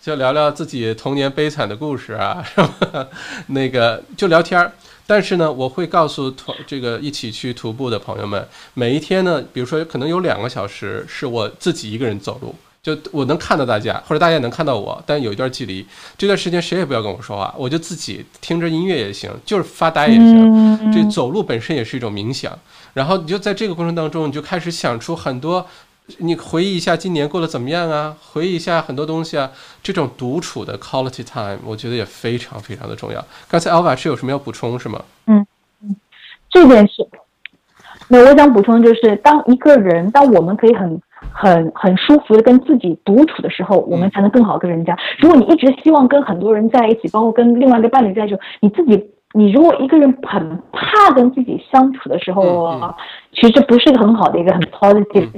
就聊聊自己童年悲惨的故事啊，[laughs] 是吧？那个就聊天。但是呢，我会告诉同这个一起去徒步的朋友们，每一天呢，比如说可能有两个小时是我自己一个人走路，就我能看到大家，或者大家能看到我，但有一段距离，这段时间谁也不要跟我说话，我就自己听着音乐也行，就是发呆也行。这走路本身也是一种冥想，然后你就在这个过程当中，你就开始想出很多。你回忆一下今年过得怎么样啊？回忆一下很多东西啊。这种独处的 quality time，我觉得也非常非常的重要。刚才 Alva 是有什么要补充是吗？嗯嗯，这件事，那我想补充就是，当一个人，当我们可以很很很舒服的跟自己独处的时候，我们才能更好跟人家。如果你一直希望跟很多人在一起，包括跟另外一个伴侣在一起，你自己。你如果一个人很怕跟自己相处的时候啊，其实这不是一个很好的一个很 positive。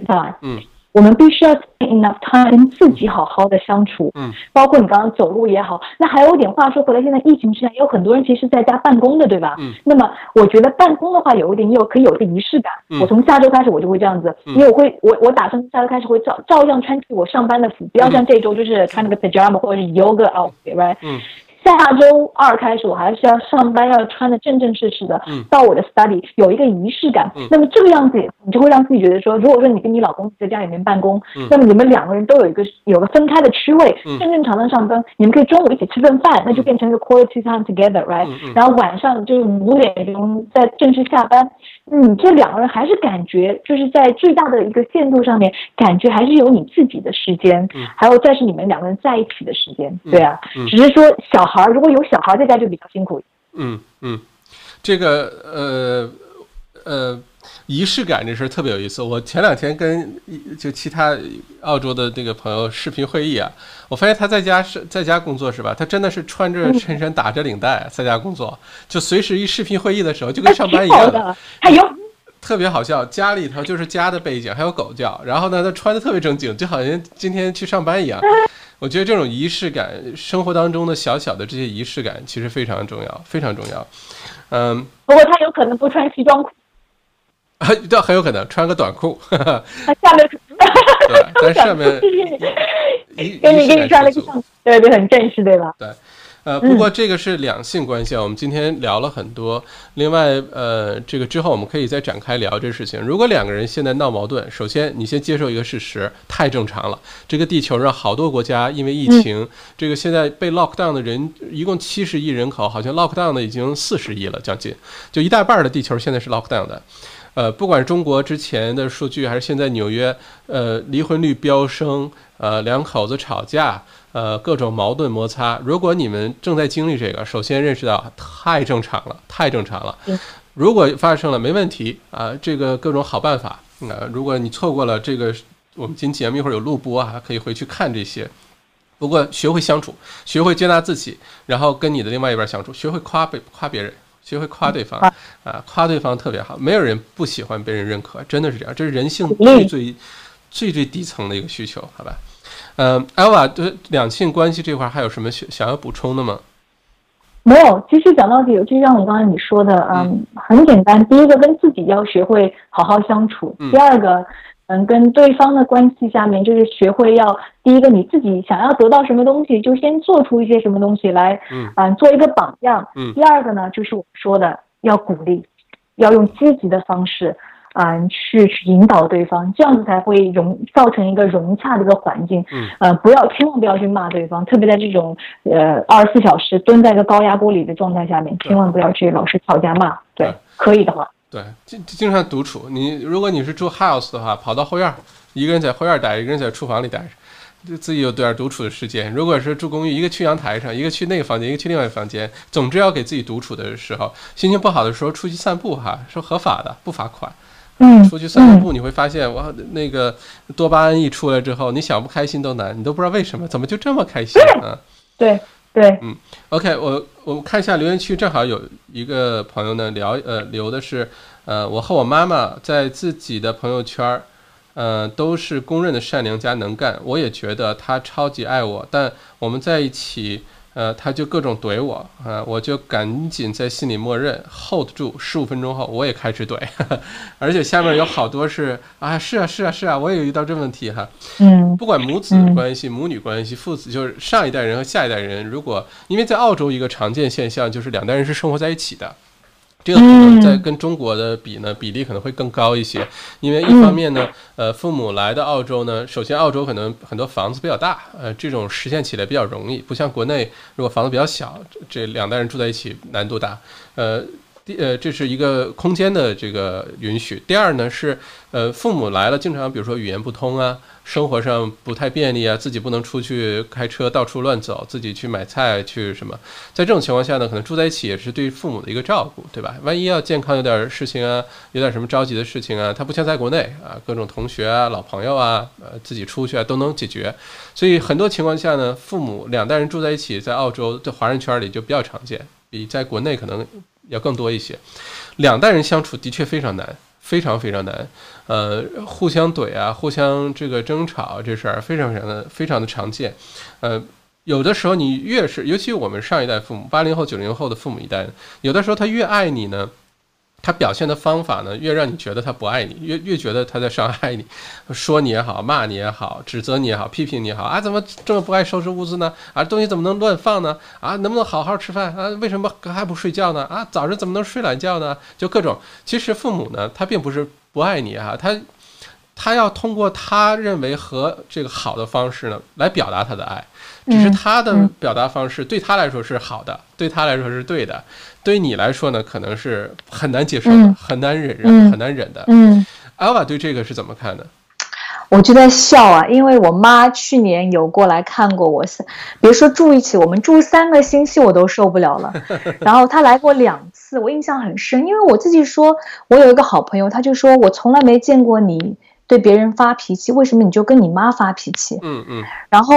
嗯，我们必须要 enough time 跟自己好好的相处。嗯，包括你刚刚走路也好，那还有一点话说回来，现在疫情之下也有很多人其实在家办公的，对吧？嗯，那么我觉得办公的话有一点有可以有一个仪式感。嗯，我从下周开始我就会这样子，因为我会我我打算下周开始会照照样穿起我上班的服，不要像这周就是穿那个 pajama 或者是 yoga outfit，right？嗯。下周二开始，我还是要上班，要穿的正正式式的，到我的 study 有一个仪式感。那么这个样子，你就会让自己觉得说，如果说你跟你老公在家里面办公，那么你们两个人都有一个有个分开的区位，正正常常上班，你们可以中午一起吃顿饭，那就变成一个 quality time together，right？然后晚上就是五点钟再正式下班，你这两个人还是感觉就是在最大的一个限度上面，感觉还是有你自己的时间，还有再是你们两个人在一起的时间，对啊，只是说小孩。孩如果有小孩在家就比较辛苦。嗯嗯，这个呃呃仪式感这事儿特别有意思。我前两天跟就其他澳洲的这个朋友视频会议啊，我发现他在家是在家工作是吧？他真的是穿着衬衫打着领带在家工作，就随时一视频会议的时候就跟上班一样的。还有特别好笑，家里头就是家的背景，还有狗叫，然后呢他穿的特别正经，就好像今天去上班一样。[laughs] 我觉得这种仪式感，生活当中的小小的这些仪式感，其实非常重要，非常重要。嗯，不过他有可能不穿西装裤，啊，[laughs] 对，很有可能穿个短裤。他下面 [laughs] 对，在上面，给你给你穿了个上，对对，很正式，对吧？对。呃，不过这个是两性关系啊，我们今天聊了很多。另外，呃，这个之后我们可以再展开聊这事情。如果两个人现在闹矛盾，首先你先接受一个事实，太正常了。这个地球上好多国家因为疫情，这个现在被 lock down 的人一共七十亿人口，好像 lock down 的已经四十亿了，将近，就一大半的地球现在是 lock down 的。呃，不管中国之前的数据，还是现在纽约，呃，离婚率飙升，呃，两口子吵架。呃，各种矛盾摩擦。如果你们正在经历这个，首先认识到太正常了，太正常了。如果发生了，没问题啊，这个各种好办法啊。如果你错过了这个，我们今节目一会儿有录播啊，可以回去看这些。不过学会相处，学会接纳自己，然后跟你的另外一半相处，学会夸别夸别人，学会夸对方啊，夸对方特别好。没有人不喜欢被人认可，真的是这样，这是人性最最最最底层的一个需求，好吧？嗯，艾娃对两性关系这块还有什么想想要补充的吗？没有，其实讲到底，就像我刚才你说的，嗯，很简单。第一个，跟自己要学会好好相处；第二个，嗯，跟对方的关系下面，就是学会要第一个，你自己想要得到什么东西，就先做出一些什么东西来，嗯，做一个榜样。嗯。第二个呢，就是我说的，要鼓励，要用积极的方式。嗯，去去引导对方，这样子才会融造成一个融洽的一个环境。嗯，呃，不要千万不要去骂对方，特别在这种呃二十四小时蹲在一个高压锅里的状态下面，千万不要去老是吵架骂。对，可以的话。对，经经常独处。你如果你是住 house 的话，跑到后院，一个人在后院待着，一个人在厨房里待着，就自己有点独处的时间。如果是住公寓，一个去阳台上，一个去那个房间，一个去另外一个房间。总之要给自己独处的时候，心情不好的时候出去散步哈，是合法的，不罚款。嗯，出去散散步，你会发现哇，那个多巴胺一出来之后，你想不开心都难，你都不知道为什么，怎么就这么开心啊？对对，嗯，OK，我我们看一下留言区，正好有一个朋友呢聊，呃，留的是，呃，我和我妈妈在自己的朋友圈儿，呃，都是公认的善良加能干，我也觉得她超级爱我，但我们在一起。呃，他就各种怼我，啊，[laughs] 我就赶紧在心里默认 hold 住。十五分钟后，我也开始怼，[laughs] 而且下面有好多是啊，是啊，是啊，是啊，我也遇到这问题哈。嗯，不管母子关系、母女关系、父子，就是上一代人和下一代人，如果因为在澳洲一个常见现象就是两代人是生活在一起的。这个可能在跟中国的比呢，比例可能会更高一些，因为一方面呢，呃，父母来到澳洲呢，首先澳洲可能很多房子比较大，呃，这种实现起来比较容易，不像国内，如果房子比较小，这两代人住在一起难度大，呃。第呃，这是一个空间的这个允许。第二呢是，呃，父母来了，经常比如说语言不通啊，生活上不太便利啊，自己不能出去开车到处乱走，自己去买菜去什么，在这种情况下呢，可能住在一起也是对父母的一个照顾，对吧？万一要健康有点事情啊，有点什么着急的事情啊，他不像在国内啊，各种同学啊、老朋友啊，呃，自己出去啊都能解决。所以很多情况下呢，父母两代人住在一起，在澳洲的华人圈里就比较常见，比在国内可能。要更多一些，两代人相处的确非常难，非常非常难。呃，互相怼啊，互相这个争吵这事儿非常非常的非常的常见。呃，有的时候你越是，尤其我们上一代父母，八零后、九零后的父母一代，有的时候他越爱你呢。他表现的方法呢，越让你觉得他不爱你，越越觉得他在伤害你，说你也好，骂你也好，指责你也好，批评你也好啊，怎么这么不爱收拾屋子呢？啊，东西怎么能乱放呢？啊，能不能好好吃饭啊？为什么还不睡觉呢？啊，早上怎么能睡懒觉呢？就各种，其实父母呢，他并不是不爱你哈，他他要通过他认为和这个好的方式呢，来表达他的爱。只是他的表达方式对他来说是好的，对他来说是对的，对于你来说呢，可能是很难接受的，很难忍忍，很难忍的。嗯，艾娃对这个是怎么看的？我就在笑啊，因为我妈去年有过来看过我，别说住一起，我们住三个星期我都受不了了。[laughs] 然后她来过两次，我印象很深，因为我自己说，我有一个好朋友，他就说我从来没见过你对别人发脾气，为什么你就跟你妈发脾气？嗯嗯，然后。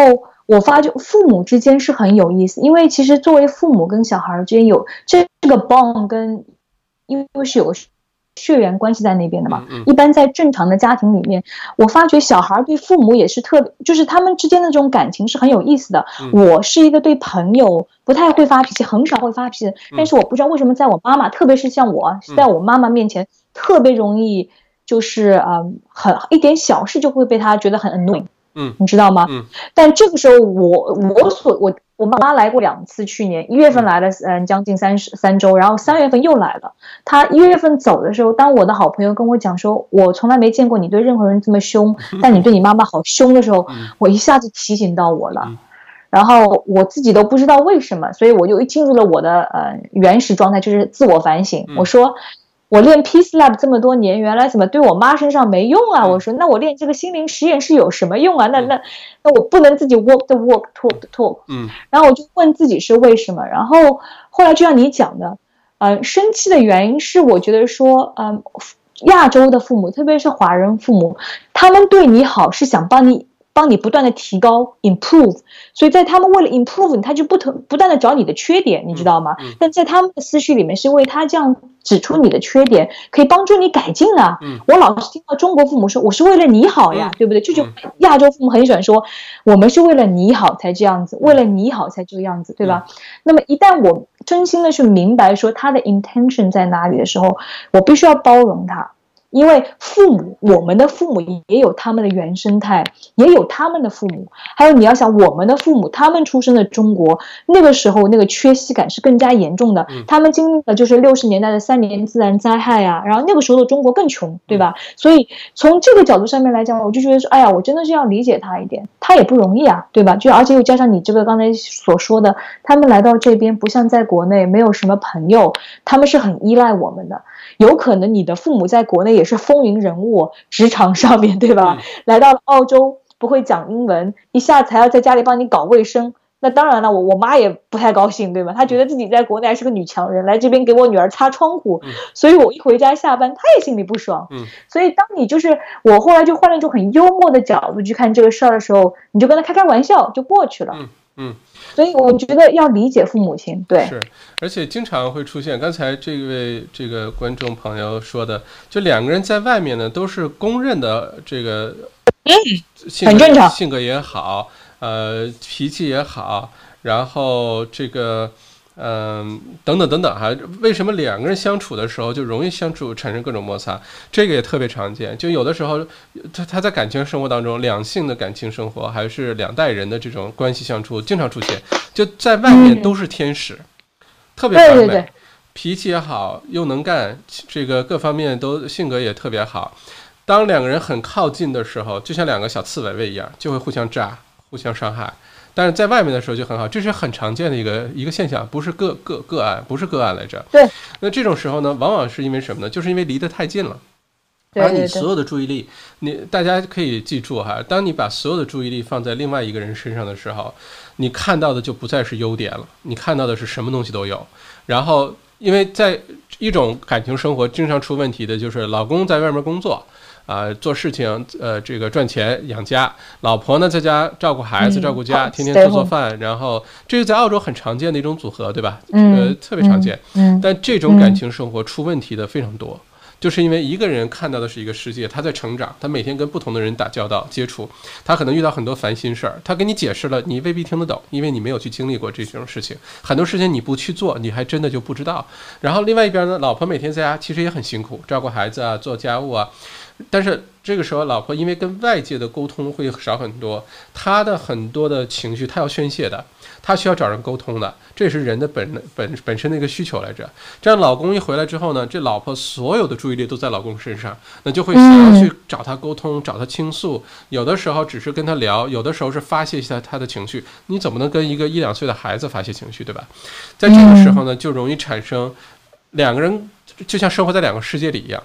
我发觉父母之间是很有意思，因为其实作为父母跟小孩之间有这个 bond，跟因为是有个血缘关系在那边的嘛。一般在正常的家庭里面，我发觉小孩对父母也是特别，就是他们之间的这种感情是很有意思的。我是一个对朋友不太会发脾气，很少会发脾气，但是我不知道为什么在我妈妈，特别是像我在我妈妈面前，特别容易就是嗯，很一点小事就会被他觉得很 annoying。嗯，你知道吗？嗯，但这个时候我我所我我妈妈来过两次，去年一月份来了，嗯，将近三十三周，然后三月份又来了。她一月份走的时候，当我的好朋友跟我讲说，我从来没见过你对任何人这么凶，[laughs] 但你对你妈妈好凶的时候，我一下子提醒到我了，然后我自己都不知道为什么，所以我就进入了我的呃原始状态，就是自我反省。我说。我练 Peace Lab 这么多年，原来怎么对我妈身上没用啊？我说，那我练这个心灵实验室有什么用啊？那那那我不能自己 walk the walk，talk the talk。嗯。然后我就问自己是为什么？然后后来就像你讲的，呃，生气的原因是我觉得说，嗯，亚洲的父母，特别是华人父母，他们对你好是想帮你。帮你不断的提高，improve，所以在他们为了 improve，他就不同不断的找你的缺点，你知道吗？但在他们的思绪里面，是因为他这样指出你的缺点，可以帮助你改进啊。我老是听到中国父母说，我是为了你好呀，对不对？就就亚洲父母很喜欢说，我们是为了你好才这样子，为了你好才这个样子，对吧？那么一旦我真心的去明白说他的 intention 在哪里的时候，我必须要包容他。因为父母，我们的父母也有他们的原生态，也有他们的父母。还有你要想，我们的父母，他们出生的中国那个时候，那个缺席感是更加严重的。他们经历了就是六十年代的三年自然灾害啊，然后那个时候的中国更穷，对吧？所以从这个角度上面来讲，我就觉得说，哎呀，我真的是要理解他一点，他也不容易啊，对吧？就而且又加上你这个刚才所说的，他们来到这边不像在国内没有什么朋友，他们是很依赖我们的。有可能你的父母在国内也是风云人物，职场上面 [laughs] 对吧？来到了澳洲不会讲英文，一下子还要在家里帮你搞卫生，那当然了，我我妈也不太高兴，对吧？她觉得自己在国内还是个女强人，来这边给我女儿擦窗户，所以我一回家下班，她也心里不爽。嗯，所以当你就是我后来就换了一种很幽默的角度去看这个事儿的时候，你就跟她开开玩笑就过去了。嗯嗯。所以我觉得要理解父母亲，对，是，而且经常会出现刚才这位这个观众朋友说的，就两个人在外面呢都是公认的这个，嗯，很正常，性格也好，呃，脾气也好，然后这个。嗯，等等等等哈，为什么两个人相处的时候就容易相处产生各种摩擦？这个也特别常见。就有的时候，他他在感情生活当中，两性的感情生活还是两代人的这种关系相处，经常出现。就在外面都是天使，特别完美，脾气也好，又能干，这个各方面都性格也特别好。当两个人很靠近的时候，就像两个小刺猬猬一样，就会互相扎，互相伤害。但是在外面的时候就很好，这是很常见的一个一个现象，不是个个个案，不是个案来着。对。那这种时候呢，往往是因为什么呢？就是因为离得太近了，把你所有的注意力，你大家可以记住哈，当你把所有的注意力放在另外一个人身上的时候，你看到的就不再是优点了，你看到的是什么东西都有。然后，因为在一种感情生活经常出问题的就是老公在外面工作。啊，做事情，呃，这个赚钱养家，老婆呢在家照顾孩子、照顾家，天天做做饭，然后这个在澳洲很常见的一种组合，对吧？呃，特别常见。嗯。但这种感情生活出问题的非常多，就是因为一个人看到的是一个世界，他在成长，他每天跟不同的人打交道、接触，他可能遇到很多烦心事儿，他给你解释了，你未必听得懂，因为你没有去经历过这种事情。很多事情你不去做，你还真的就不知道。然后另外一边呢，老婆每天在家其实也很辛苦，照顾孩子啊，做家务啊。但是这个时候，老婆因为跟外界的沟通会少很多，她的很多的情绪她要宣泄的，她需要找人沟通的，这也是人的本本本身的一个需求来着。这样老公一回来之后呢，这老婆所有的注意力都在老公身上，那就会想要去找他沟通，找他倾诉。有的时候只是跟他聊，有的时候是发泄一下他的情绪。你怎么能跟一个一两岁的孩子发泄情绪，对吧？在这个时候呢，就容易产生两个人就像生活在两个世界里一样。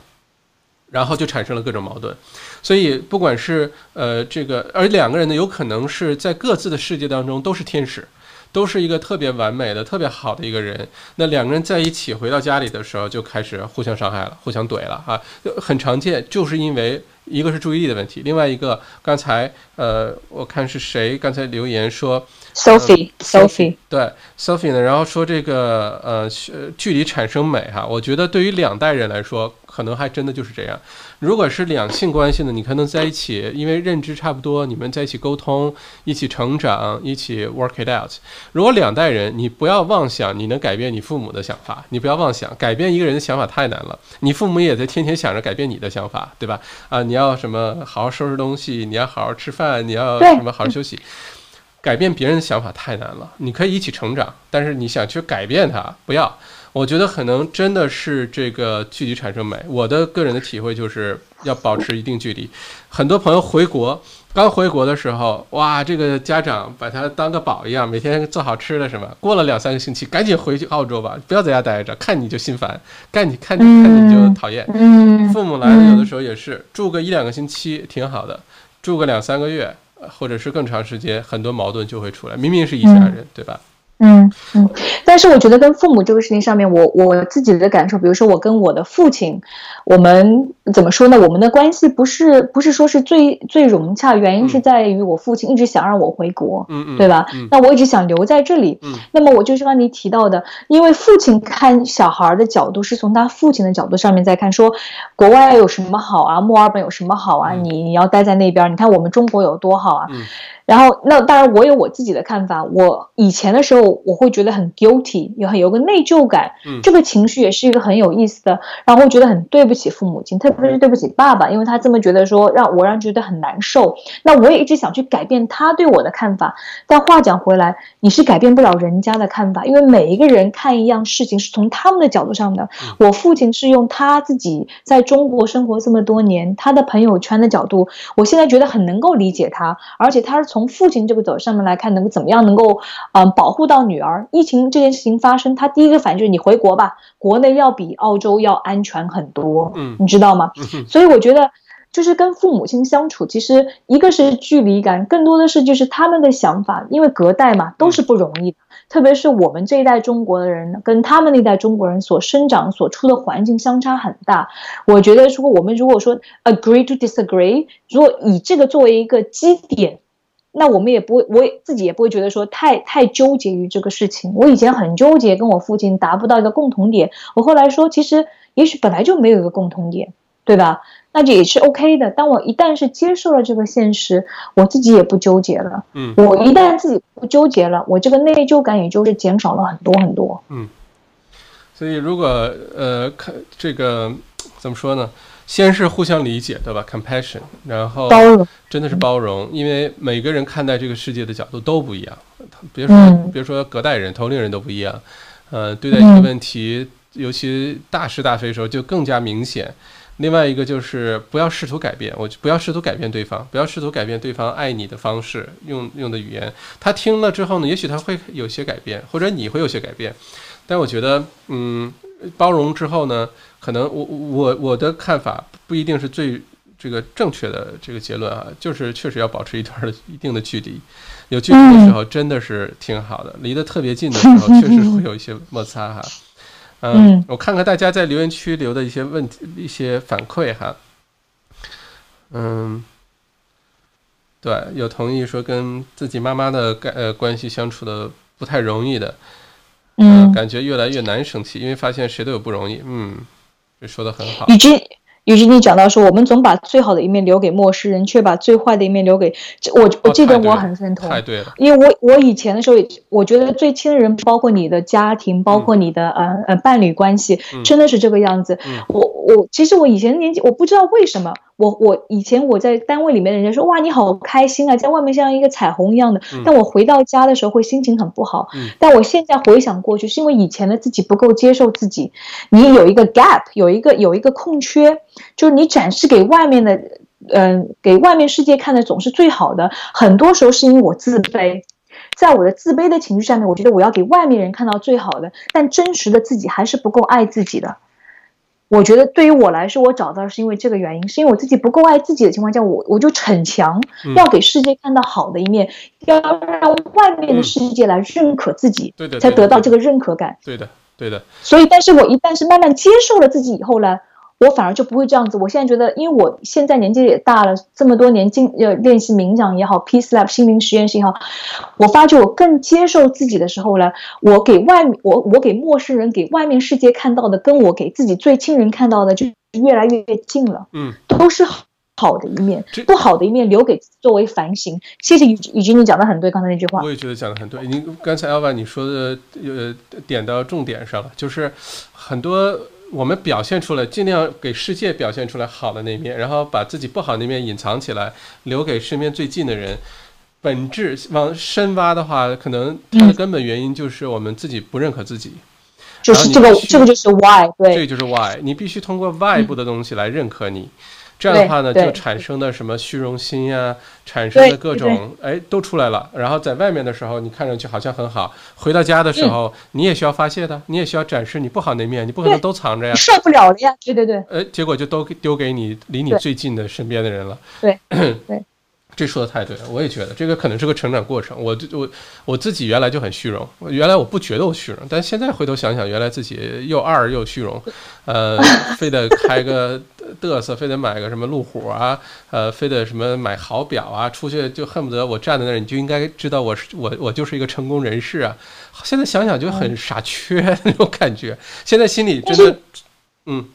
然后就产生了各种矛盾，所以不管是呃这个，而两个人呢，有可能是在各自的世界当中都是天使，都是一个特别完美的、特别好的一个人。那两个人在一起回到家里的时候，就开始互相伤害了，互相怼了啊，很常见，就是因为一个是注意力的问题，另外一个刚才呃我看是谁刚才留言说。Sophie，Sophie，对，Sophie 呢？然后说这个呃，距离产生美哈。我觉得对于两代人来说，可能还真的就是这样。如果是两性关系呢，你可能在一起，因为认知差不多，你们在一起沟通，一起成长，一起 work it out。如果两代人，你不要妄想你能改变你父母的想法，你不要妄想改变一个人的想法太难了。你父母也在天天想着改变你的想法，对吧？啊，你要什么好好收拾东西，你要好好吃饭，你要什么好好休息。改变别人的想法太难了，你可以一起成长，但是你想去改变他，不要。我觉得可能真的是这个距离产生美。我的个人的体会就是要保持一定距离。很多朋友回国，刚回国的时候，哇，这个家长把他当个宝一样，每天做好吃的什么。过了两三个星期，赶紧回去澳洲吧，不要在家待着，看你就心烦，看你看你看你就讨厌。嗯，父母来了，有的时候也是住个一两个星期挺好的，住个两三个月，或者是更长时间，很多矛盾就会出来。明明是一家人，对吧？嗯嗯，但是我觉得跟父母这个事情上面，我我自己的感受，比如说我跟我的父亲，我们怎么说呢？我们的关系不是不是说是最最融洽，原因是在于我父亲一直想让我回国，嗯嗯，对吧？那我一直想留在这里，嗯，那么我就是刚你提到的，因为父亲看小孩的角度是从他父亲的角度上面在看，说国外有什么好啊，墨尔本有什么好啊？你你要待在那边，你看我们中国有多好啊？然后，那当然，我有我自己的看法。我以前的时候，我会觉得很 guilty，有很有个内疚感。嗯，这个情绪也是一个很有意思的。然后会觉得很对不起父母亲，特别是对不起爸爸，因为他这么觉得说让我让觉得很难受。那我也一直想去改变他对我的看法。但话讲回来，你是改变不了人家的看法，因为每一个人看一样事情是从他们的角度上的。我父亲是用他自己在中国生活这么多年，他的朋友圈的角度，我现在觉得很能够理解他，而且他是。从父亲这个角上面来看，能够怎么样能够，嗯，保护到女儿？疫情这件事情发生，他第一个反应就是你回国吧，国内要比澳洲要安全很多，嗯，你知道吗？所以我觉得，就是跟父母亲相处，其实一个是距离感，更多的是就是他们的想法，因为隔代嘛，都是不容易的。特别是我们这一代中国的人，跟他们那代中国人所生长所处的环境相差很大。我觉得，如果我们如果说 agree to disagree，如果以这个作为一个基点。那我们也不会，我也自己也不会觉得说太太纠结于这个事情。我以前很纠结，跟我父亲达不到一个共同点。我后来说，其实也许本来就没有一个共同点，对吧？那这也是 OK 的。当我一旦是接受了这个现实，我自己也不纠结了。嗯，我一旦自己不纠结了，我这个内疚感也就是减少了很多很多。嗯，所以如果呃，看这个怎么说呢？先是互相理解，对吧？Compassion，然后包容，真的是包容，因为每个人看待这个世界的角度都不一样。别说，别说隔代人、同龄人都不一样。呃，对待这个问题，尤其大是大非的时候，就更加明显。另外一个就是不要试图改变，我不要试图改变对方，不要试图改变对方爱你的方式，用用的语言。他听了之后呢，也许他会有些改变，或者你会有些改变。但我觉得，嗯，包容之后呢？可能我我我的看法不一定是最这个正确的这个结论啊，就是确实要保持一段的一定的距离，有距离的时候真的是挺好的，离得特别近的时候确实会有一些摩擦哈。嗯，我看看大家在留言区留的一些问题、一些反馈哈。嗯，对，有同意说跟自己妈妈的关呃关系相处的不太容易的，嗯，感觉越来越难生气，因为发现谁都有不容易，嗯。说的很好，以及以及你讲到说，我们总把最好的一面留给陌生人，却把最坏的一面留给我。我记得我很认同，太对了。因为我我以前的时候，我觉得最亲的人，包括你的家庭，包括你的呃呃伴侣关系，真的是这个样子。我我其实我以前年纪，我不知道为什么。我我以前我在单位里面，人家说哇你好开心啊，在外面像一个彩虹一样的。但我回到家的时候会心情很不好。但我现在回想过去，是因为以前的自己不够接受自己，你有一个 gap，有一个有一个空缺，就是你展示给外面的，嗯，给外面世界看的总是最好的。很多时候是因为我自卑，在我的自卑的情绪下面，我觉得我要给外面人看到最好的，但真实的自己还是不够爱自己的。我觉得对于我来说，我找到是因为这个原因，是因为我自己不够爱自己的情况下，我我就逞强，要给世界看到好的一面，要让外面的世界来认可自己，对的，才得到这个认可感。对的，对的。所以，但是我一旦是慢慢接受了自己以后呢？我反而就不会这样子。我现在觉得，因为我现在年纪也大了，这么多年经呃练习冥想也好，Peace Lab 心灵实验室也好，我发觉我更接受自己的时候呢，我给外面我我给陌生人给外面世界看到的，跟我给自己最亲人看到的就越来越近了。嗯，都是好的一面，不好的一面留给作为反省。谢谢雨雨君，你讲的很对，刚才那句话。我也觉得讲的很对。您刚才 Alva 你说的呃点到重点上了，就是很多。我们表现出来，尽量给世界表现出来好的那面，然后把自己不好那面隐藏起来，留给身边最近的人。本质往深挖的话，可能它的根本原因就是我们自己不认可自己。就是这个，这个就是 why，对，这就是 why。你必须通过外部的东西来认可你。这样的话呢，就产生的什么虚荣心呀，产生的各种哎都出来了。然后在外面的时候，你看上去好像很好，回到家的时候，你也需要发泄的，你也需要展示你不好那面，你不可能都藏着呀，受不了了呀。对对对。哎，结果就都丢给你离你最近的身边的人了。对 [clears throat] 对。这说的太对了，我也觉得这个可能是个成长过程。我我我自己原来就很虚荣，原来我不觉得我虚荣，但现在回头想想，原来自己又二又虚荣，呃，[laughs] 非得开个嘚瑟，非得买个什么路虎啊，呃，非得什么买好表啊，出去就恨不得我站在那儿，你就应该知道我是我我就是一个成功人士啊。现在想想就很傻缺那种感觉，现在心里真的，嗯。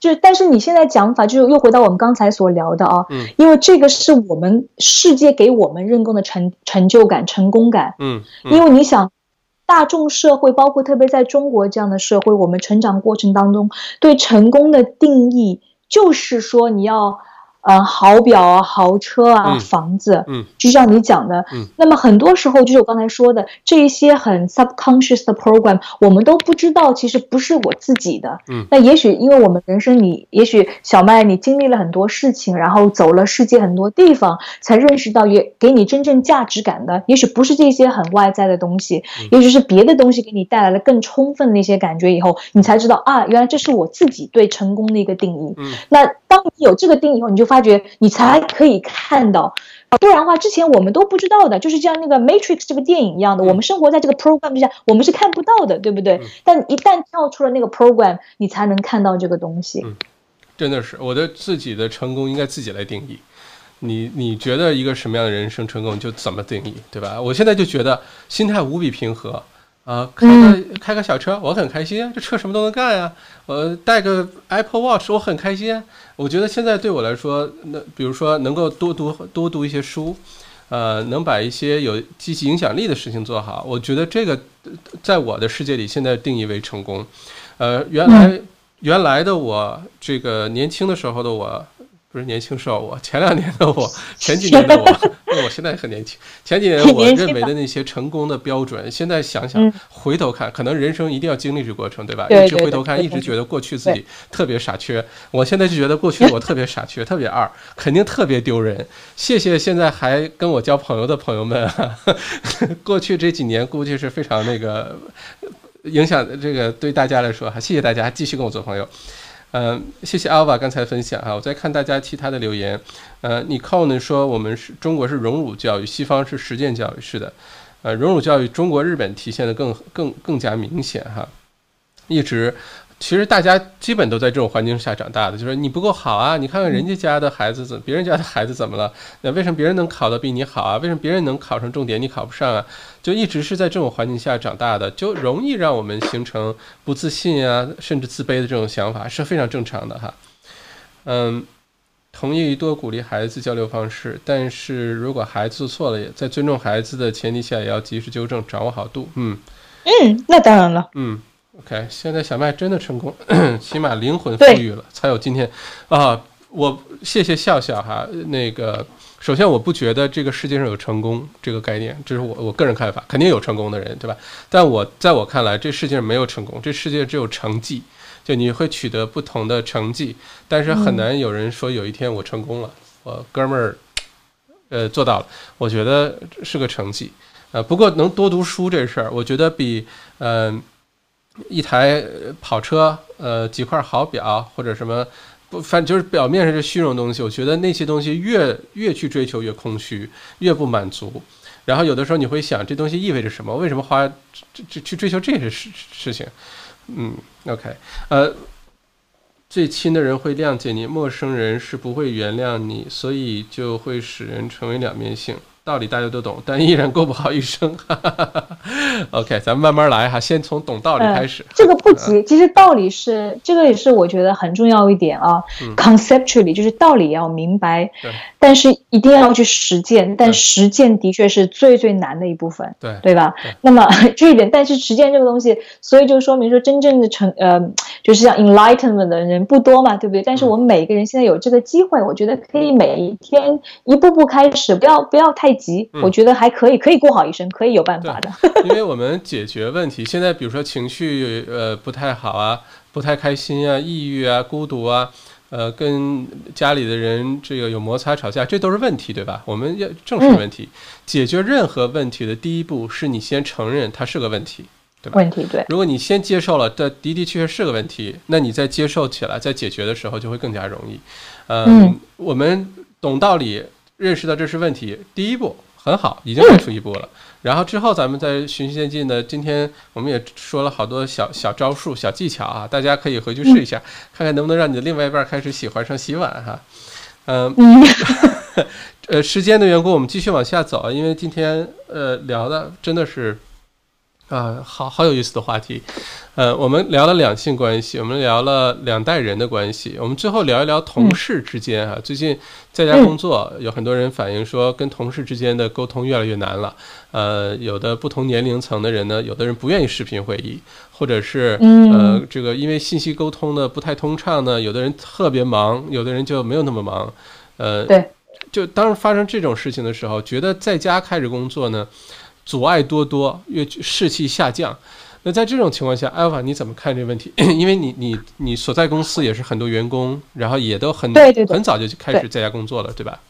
就但是你现在讲法，就是又回到我们刚才所聊的啊，嗯，因为这个是我们世界给我们认供的成成就感、成功感，嗯，因为你想，大众社会，包括特别在中国这样的社会，我们成长过程当中对成功的定义，就是说你要。呃，豪表啊，豪车啊，房子，嗯，就像你讲的，嗯，那么很多时候就是我刚才说的这一些很 subconscious 的 program，我们都不知道，其实不是我自己的，嗯，那也许因为我们人生你，也许小麦你经历了很多事情，然后走了世界很多地方，才认识到也给你真正价值感的，也许不是这些很外在的东西，也许是别的东西给你带来了更充分的一些感觉以后，你才知道啊，原来这是我自己对成功的一个定义，嗯，那当你有这个定义以后，你就。发觉你才可以看到，不然的话，之前我们都不知道的，就是像那个《Matrix》这个电影一样的，我们生活在这个 program 之下，我们是看不到的，对不对？但一旦跳出了那个 program，你才能看到这个东西。嗯，真的是，我的自己的成功应该自己来定义。你你觉得一个什么样的人生成功，就怎么定义，对吧？我现在就觉得心态无比平和。啊，开个开个小车，我很开心啊！这车什么都能干呀。我带个 Apple Watch，我很开心。我觉得现在对我来说，那比如说能够多读多读一些书，呃，能把一些有积极影响力的事情做好，我觉得这个在我的世界里现在定义为成功。呃，原来原来的我，这个年轻的时候的我。不是年轻时候，我前两年的我，[laughs] 前几年的我，我现在很年轻。前几年我认为的那些成功的标准，现在想想，回头看，可能人生一定要经历这过程，对吧？一直回头看，一直觉得过去自己特别傻缺。我现在就觉得过去的我特别傻缺，特别二，肯定特别丢人。谢谢现在还跟我交朋友的朋友们，[laughs] 过去这几年估计是非常那个影响这个对大家来说哈，谢谢大家继续跟我做朋友。嗯，谢谢 Alva 刚才分享哈，我在看大家其他的留言。呃你 c o 呢说我们是中国是荣辱教育，西方是实践教育，是的。呃，荣辱教育中国日本体现的更更更加明显哈，一直。其实大家基本都在这种环境下长大的，就是你不够好啊！你看看人家家的孩子怎，别人家的孩子怎么了？那为什么别人能考得比你好啊？为什么别人能考上重点，你考不上啊？就一直是在这种环境下长大的，就容易让我们形成不自信啊，甚至自卑的这种想法，是非常正常的哈。嗯，同意多鼓励孩子交流方式，但是如果孩子做错了，也在尊重孩子的前提下，也要及时纠正，掌握好度。嗯嗯，那当然了。嗯。OK，现在小麦真的成功，[clears throat] 起码灵魂富裕了，才有今天。啊，我谢谢笑笑哈。那个，首先我不觉得这个世界上有成功这个概念，这是我我个人看法，肯定有成功的人，对吧？但我在我看来，这世界上没有成功，这世界只有成绩。就你会取得不同的成绩，但是很难有人说有一天我成功了，我哥们儿，呃，做到了。我觉得是个成绩。呃，不过能多读书这事儿，我觉得比嗯。一台跑车，呃，几块好表或者什么，不，反正就是表面上是虚荣东西。我觉得那些东西越越去追求越空虚，越不满足。然后有的时候你会想，这东西意味着什么？为什么花这这去追求这些事事情？嗯，OK，呃，最亲的人会谅解你，陌生人是不会原谅你，所以就会使人成为两面性。道理大家都懂，但依然过不好一生。[laughs] OK，咱们慢慢来哈，先从懂道理开始。这个不急，其实道理是这个也是我觉得很重要一点啊。Conceptually，就是道理要明白，但是一定要去实践。但实践的确是最最难的一部分，对对吧？那么 [laughs] 这一点，但是实践这个东西，所以就说明说真正的成呃，就是像 enlightenment 的人不多嘛，对不对？但是我们每一个人现在有这个机会，我觉得可以每一天一步步开始，不要不要太。急，我觉得还可以，可以过好一生，可以有办法的。[laughs] 因为我们解决问题，现在比如说情绪呃不太好啊，不太开心啊，抑郁啊，孤独啊，呃，跟家里的人这个有摩擦吵架，这都是问题，对吧？我们要正视问题，解决任何问题的第一步是你先承认它是个问题，对吧？问题对。如果你先接受了，这的的确确是个问题，那你在接受起来，在解决的时候就会更加容易。嗯，我们懂道理，认识到这是问题，第一步很好，已经迈出一步了。然后之后咱们再循序渐进的。今天我们也说了好多小小招数、小技巧啊，大家可以回去试一下，看看能不能让你的另外一半开始喜欢上洗碗哈。嗯，[laughs] 呃，时间的缘故，我们继续往下走啊，因为今天呃聊的真的是。啊，好好有意思的话题，呃，我们聊了两性关系，我们聊了两代人的关系，我们最后聊一聊同事之间啊。最近在家工作，有很多人反映说，跟同事之间的沟通越来越难了。呃，有的不同年龄层的人呢，有的人不愿意视频会议，或者是呃，这个因为信息沟通的不太通畅呢，有的人特别忙，有的人就没有那么忙。呃，对，就当发生这种事情的时候，觉得在家开始工作呢。阻碍多多，越士气下降。那在这种情况下，艾法你怎么看这个问题？[coughs] 因为你你你所在公司也是很多员工，然后也都很很早就开始在家工作了，对吧？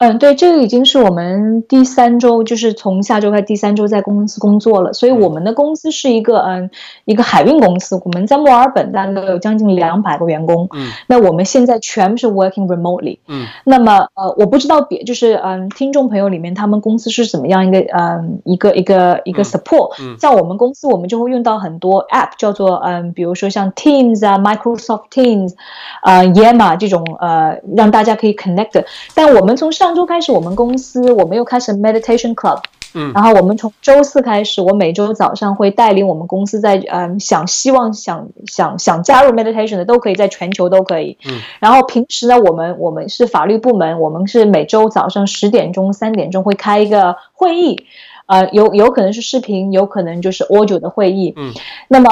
嗯，对，这个已经是我们第三周，就是从下周开始第三周在公司工作了。所以我们的公司是一个嗯一个海运公司，我们在墨尔本大概有将近两百个员工。嗯，那我们现在全部是 working remotely。嗯，那么呃，我不知道别就是嗯听众朋友里面他们公司是怎么样一个嗯一个一个一个 support。嗯，像我们公司我们就会用到很多 app，叫做嗯比如说像 Teams 啊，Microsoft Teams，啊 Yammer 这种呃让大家可以 connect。但我们从上上周开始，我们公司我们又开始 meditation club，嗯，然后我们从周四开始，我每周早上会带领我们公司在嗯想希望想想想加入 meditation 的都可以在全球都可以，嗯，然后平时呢，我们我们是法律部门，我们是每周早上十点钟三点钟会开一个会议，呃，有有可能是视频，有可能就是 audio 的会议，嗯，那么。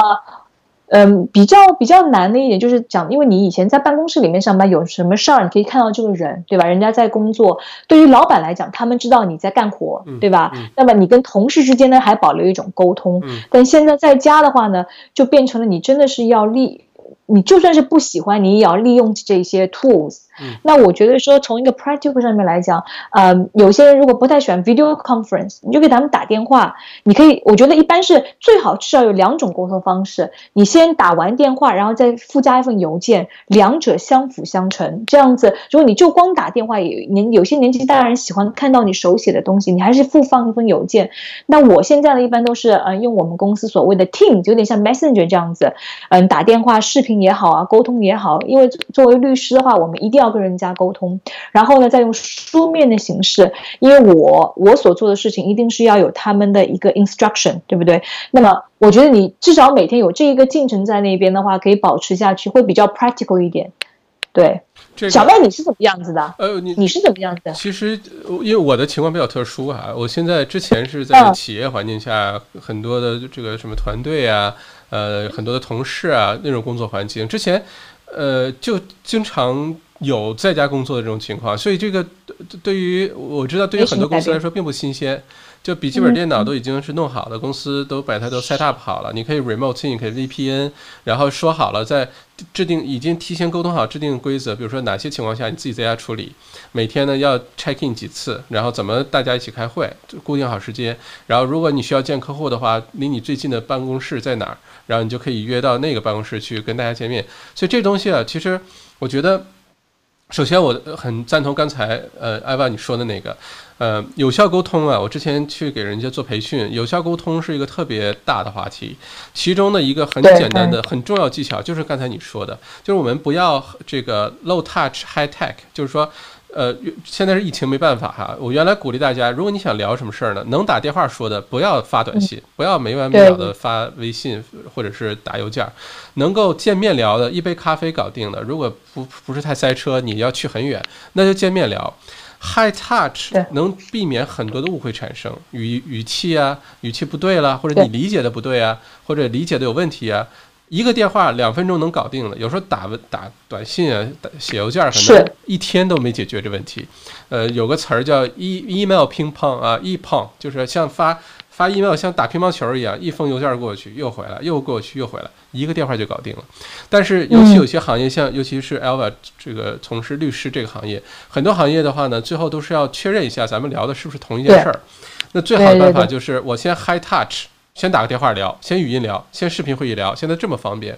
嗯，比较比较难的一点就是讲，因为你以前在办公室里面上班，有什么事儿你可以看到这个人，对吧？人家在工作，对于老板来讲，他们知道你在干活，对吧？那么你跟同事之间呢，还保留一种沟通。但现在在家的话呢，就变成了你真的是要立。你就算是不喜欢，你也要利用这些 tools。那我觉得说，从一个 practical 上面来讲，呃，有些人如果不太喜欢 video conference，你就给他们打电话。你可以，我觉得一般是最好至少有两种沟通方式。你先打完电话，然后再附加一份邮件，两者相辅相成。这样子，如果你就光打电话，也年有些年纪大人喜欢看到你手写的东西，你还是附放一封邮件。那我现在呢，一般都是呃用我们公司所谓的 Teams，有点像 Messenger 这样子，嗯，打电话、视频也好啊，沟通也好。因为作为律师的话，我们一定要。跟人家沟通，然后呢，再用书面的形式，因为我我所做的事情一定是要有他们的一个 instruction，对不对？那么我觉得你至少每天有这一个进程在那边的话，可以保持下去，会比较 practical 一点。对，小麦你是怎么样子的？呃，你你是怎么样子的？其实因为我的情况比较特殊啊，我现在之前是在企业环境下，很多的这个什么团队啊，呃，很多的同事啊那种工作环境，之前呃就经常。有在家工作的这种情况，所以这个对于我知道，对于很多公司来说并不新鲜。就笔记本电脑都已经是弄好的，公司都把它都 set up 好了，你可以 remote，你可以 VPN，然后说好了，在制定已经提前沟通好制定规则，比如说哪些情况下你自己在家处理，每天呢要 check in 几次，然后怎么大家一起开会，固定好时间，然后如果你需要见客户的话，离你最近的办公室在哪儿，然后你就可以约到那个办公室去跟大家见面。所以这东西啊，其实我觉得。首先，我很赞同刚才呃艾娃你说的那个，呃，有效沟通啊。我之前去给人家做培训，有效沟通是一个特别大的话题。其中的一个很简单的、很重要技巧，就是刚才你说的，就是我们不要这个 low touch high tech，就是说。呃，现在是疫情没办法哈。我原来鼓励大家，如果你想聊什么事儿呢，能打电话说的，不要发短信，不要没完没了的发微信或者是打邮件，能够见面聊的，一杯咖啡搞定的。如果不不是太塞车，你要去很远，那就见面聊。High touch 能避免很多的误会产生，语语气啊，语气不对了，或者你理解的不对啊，或者理解的有问题啊。一个电话两分钟能搞定了，有时候打文打短信啊，写邮件可能一天都没解决这问题。呃，有个词儿叫 e email 乒乓啊，e 乓就是像发发 email 像打乒乓球一样，一封邮件过去又回来，又过去又回来，一个电话就搞定了。但是尤其有些行业，像尤其是 Alva 这个从事律师这个行业，很多行业的话呢，最后都是要确认一下咱们聊的是不是同一件事儿。那最好的办法就是我先 high touch，先打个电话聊，先语音聊，先视频会议聊，现在这么方便。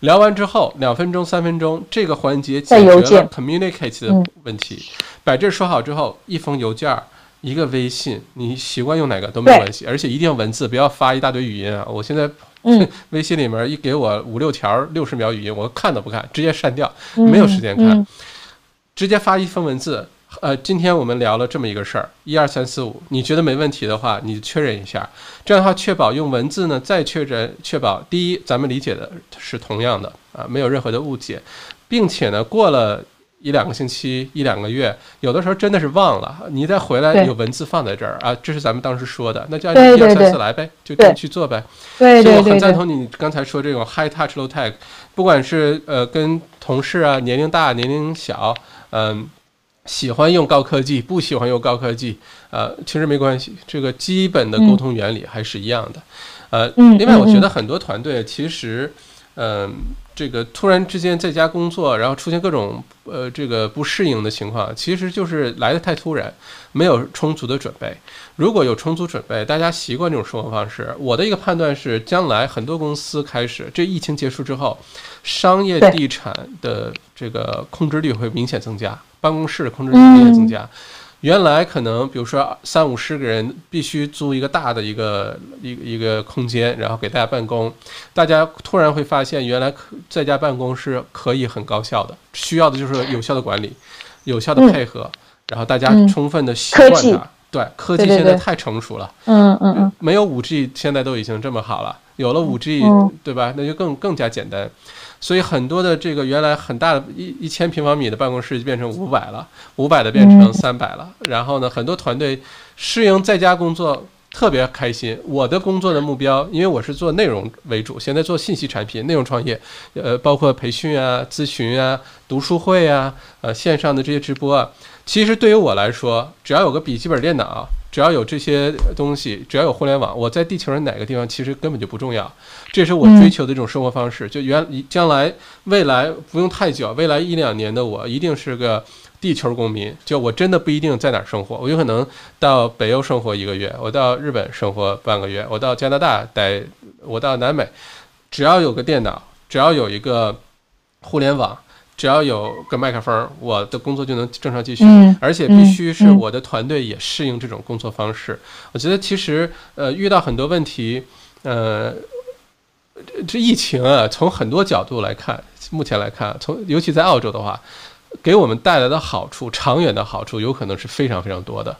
聊完之后，两分钟、三分钟，这个环节解决了 communicate 的问题。把这说好之后，一封邮件。一个微信，你习惯用哪个都没关系，而且一定要文字，不要发一大堆语音啊！我现在 [laughs] 微信里面一给我五六条六十秒语音，我看都不看，直接删掉，没有时间看，直接发一封文字。呃，今天我们聊了这么一个事儿，一二三四五，你觉得没问题的话，你确认一下，这样的话确保用文字呢再确认，确保第一咱们理解的是同样的啊，没有任何的误解，并且呢过了。一两个星期，一两个月，有的时候真的是忘了。你再回来有文字放在这儿啊，这是咱们当时说的，那就按照一二三四来呗，就这么去做呗。对所以我很赞同你刚才说这种 high touch low tech，不管是呃跟同事啊，年龄大年龄小，嗯，喜欢用高科技，不喜欢用高科技，呃，其实没关系，这个基本的沟通原理还是一样的。呃，另外我觉得很多团队其实，嗯。这个突然之间在家工作，然后出现各种呃这个不适应的情况，其实就是来的太突然，没有充足的准备。如果有充足准备，大家习惯这种生活方式，我的一个判断是，将来很多公司开始这疫情结束之后，商业地产的这个控制率会明显增加，办公室的控制率明显增加。原来可能，比如说三五十个人必须租一个大的一个一一个空间，然后给大家办公。大家突然会发现，原来可在家办公是可以很高效的，需要的就是有效的管理，有效的配合，然后大家充分的习惯它。对，科技现在太成熟了。嗯嗯嗯。没有五 G，现在都已经这么好了。有了五 G，对吧？那就更更加简单。所以很多的这个原来很大的一一千平方米的办公室就变成五百了，五百的变成三百了。然后呢，很多团队适应在家工作特别开心。我的工作的目标，因为我是做内容为主，现在做信息产品、内容创业，呃，包括培训啊、咨询啊、读书会啊、呃线上的这些直播啊。其实对于我来说，只要有个笔记本电脑。只要有这些东西，只要有互联网，我在地球人哪个地方其实根本就不重要。这是我追求的一种生活方式。就原将来未来不用太久，未来一两年的我一定是个地球公民。就我真的不一定在哪儿生活，我有可能到北欧生活一个月，我到日本生活半个月，我到加拿大待，我到南美，只要有个电脑，只要有一个互联网。只要有个麦克风，我的工作就能正常继续，而且必须是我的团队也适应这种工作方式。我觉得其实呃遇到很多问题，呃，这疫情啊，从很多角度来看，目前来看，从尤其在澳洲的话。给我们带来的好处，长远的好处有可能是非常非常多的。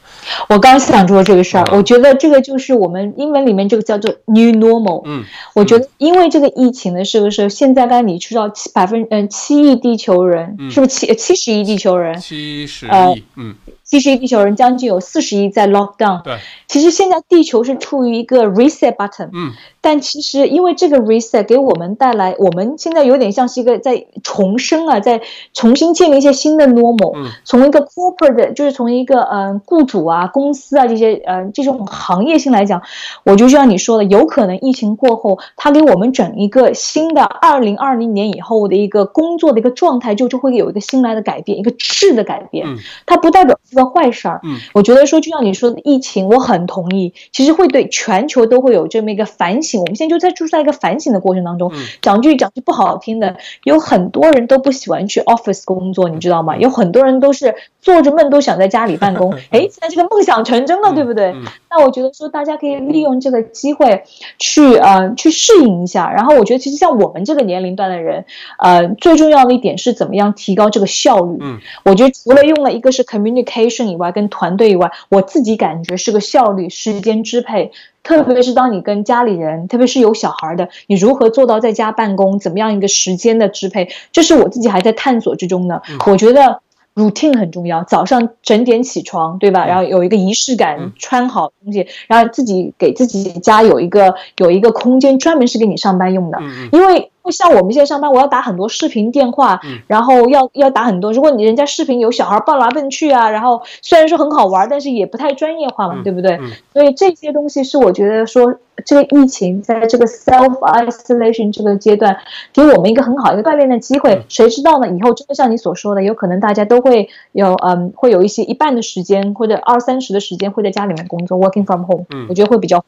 我刚想说这个事儿，我觉得这个就是我们英文里面这个叫做 new normal。嗯，我觉得因为这个疫情的是不是现在刚才你知道七百分嗯七亿地球人是不是七七十亿地球人？七十亿，嗯。七十亿地球人将近有四十亿在 lockdown。对，其实现在地球是处于一个 reset button。嗯，但其实因为这个 reset 给我们带来，我们现在有点像是一个在重生啊，在重新建立一些新的 normal。嗯，从一个 corporate 就是从一个嗯雇主啊、公司啊这些呃这种行业性来讲，我就像你说的，有可能疫情过后，它给我们整一个新的二零二零年以后的一个工作的一个状态，就就会有一个新来的改变，一个质的改变。嗯，它不代表。个坏事儿，嗯，我觉得说就像你说的疫情，我很同意，其实会对全球都会有这么一个反省。我们现在就在住在一个反省的过程当中，讲句讲句不好听的，有很多人都不喜欢去 office 工作，你知道吗？有很多人都是做着梦都想在家里办公，[laughs] 哎，现在这个梦想成真了，对不对？那我觉得说大家可以利用这个机会去呃去适应一下。然后我觉得其实像我们这个年龄段的人，呃，最重要的一点是怎么样提高这个效率。嗯，我觉得除了用了一个是 communication。以外，跟团队以外，我自己感觉是个效率、时间支配。特别是当你跟家里人，特别是有小孩的，你如何做到在家办公？怎么样一个时间的支配？这是我自己还在探索之中呢。我觉得 routine 很重要，早上整点起床，对吧？然后有一个仪式感，穿好东西，然后自己给自己家有一个有一个空间，专门是给你上班用的。因为不像我们现在上班，我要打很多视频电话，然后要要打很多。如果你人家视频有小孩蹦来蹦去啊，然后虽然说很好玩，但是也不太专业化嘛，对不对？所以这些东西是我觉得说，这个疫情在这个 self isolation 这个阶段，给我们一个很好一个锻炼的机会。谁知道呢？以后真的像你所说的，有可能大家都会有嗯，会有一些一半的时间或者二三十的时间会在家里面工作，working from home。嗯，我觉得会比较。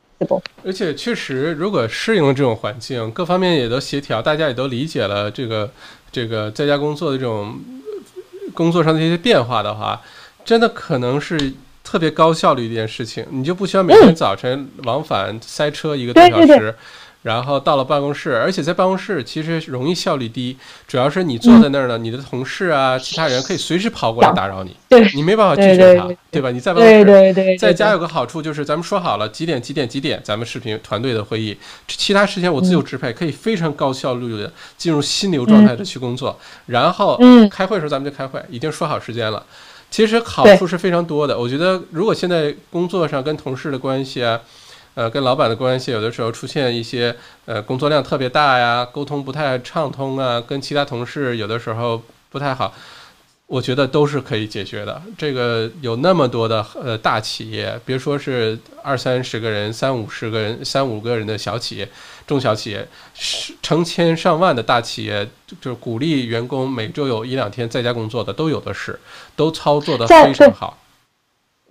而且确实，如果适应了这种环境，各方面也都协调，大家也都理解了这个这个在家工作的这种工作上的一些变化的话，真的可能是特别高效率一件事情。你就不需要每天早晨往返塞车一个多小时。然后到了办公室，而且在办公室其实容易效率低，主要是你坐在那儿呢，你的同事啊，其他人可以随时跑过来打扰你，你没办法拒绝他，对吧？你在办公室，在家有个好处就是咱们说好了几点几点几点咱们视频团队的会议，其他时间我自由支配，可以非常高效率的进入心流状态的去工作，然后开会的时候咱们就开会，已经说好时间了。其实好处是非常多的，我觉得如果现在工作上跟同事的关系啊。呃，跟老板的关系有的时候出现一些呃工作量特别大呀，沟通不太畅通啊，跟其他同事有的时候不太好。我觉得都是可以解决的。这个有那么多的呃大企业，别说是二三十个人、三五十个人、三五个人的小企业、中小企业，成千上万的大企业，就是鼓励员工每周有一两天在家工作的都有的是，都操作的非常好。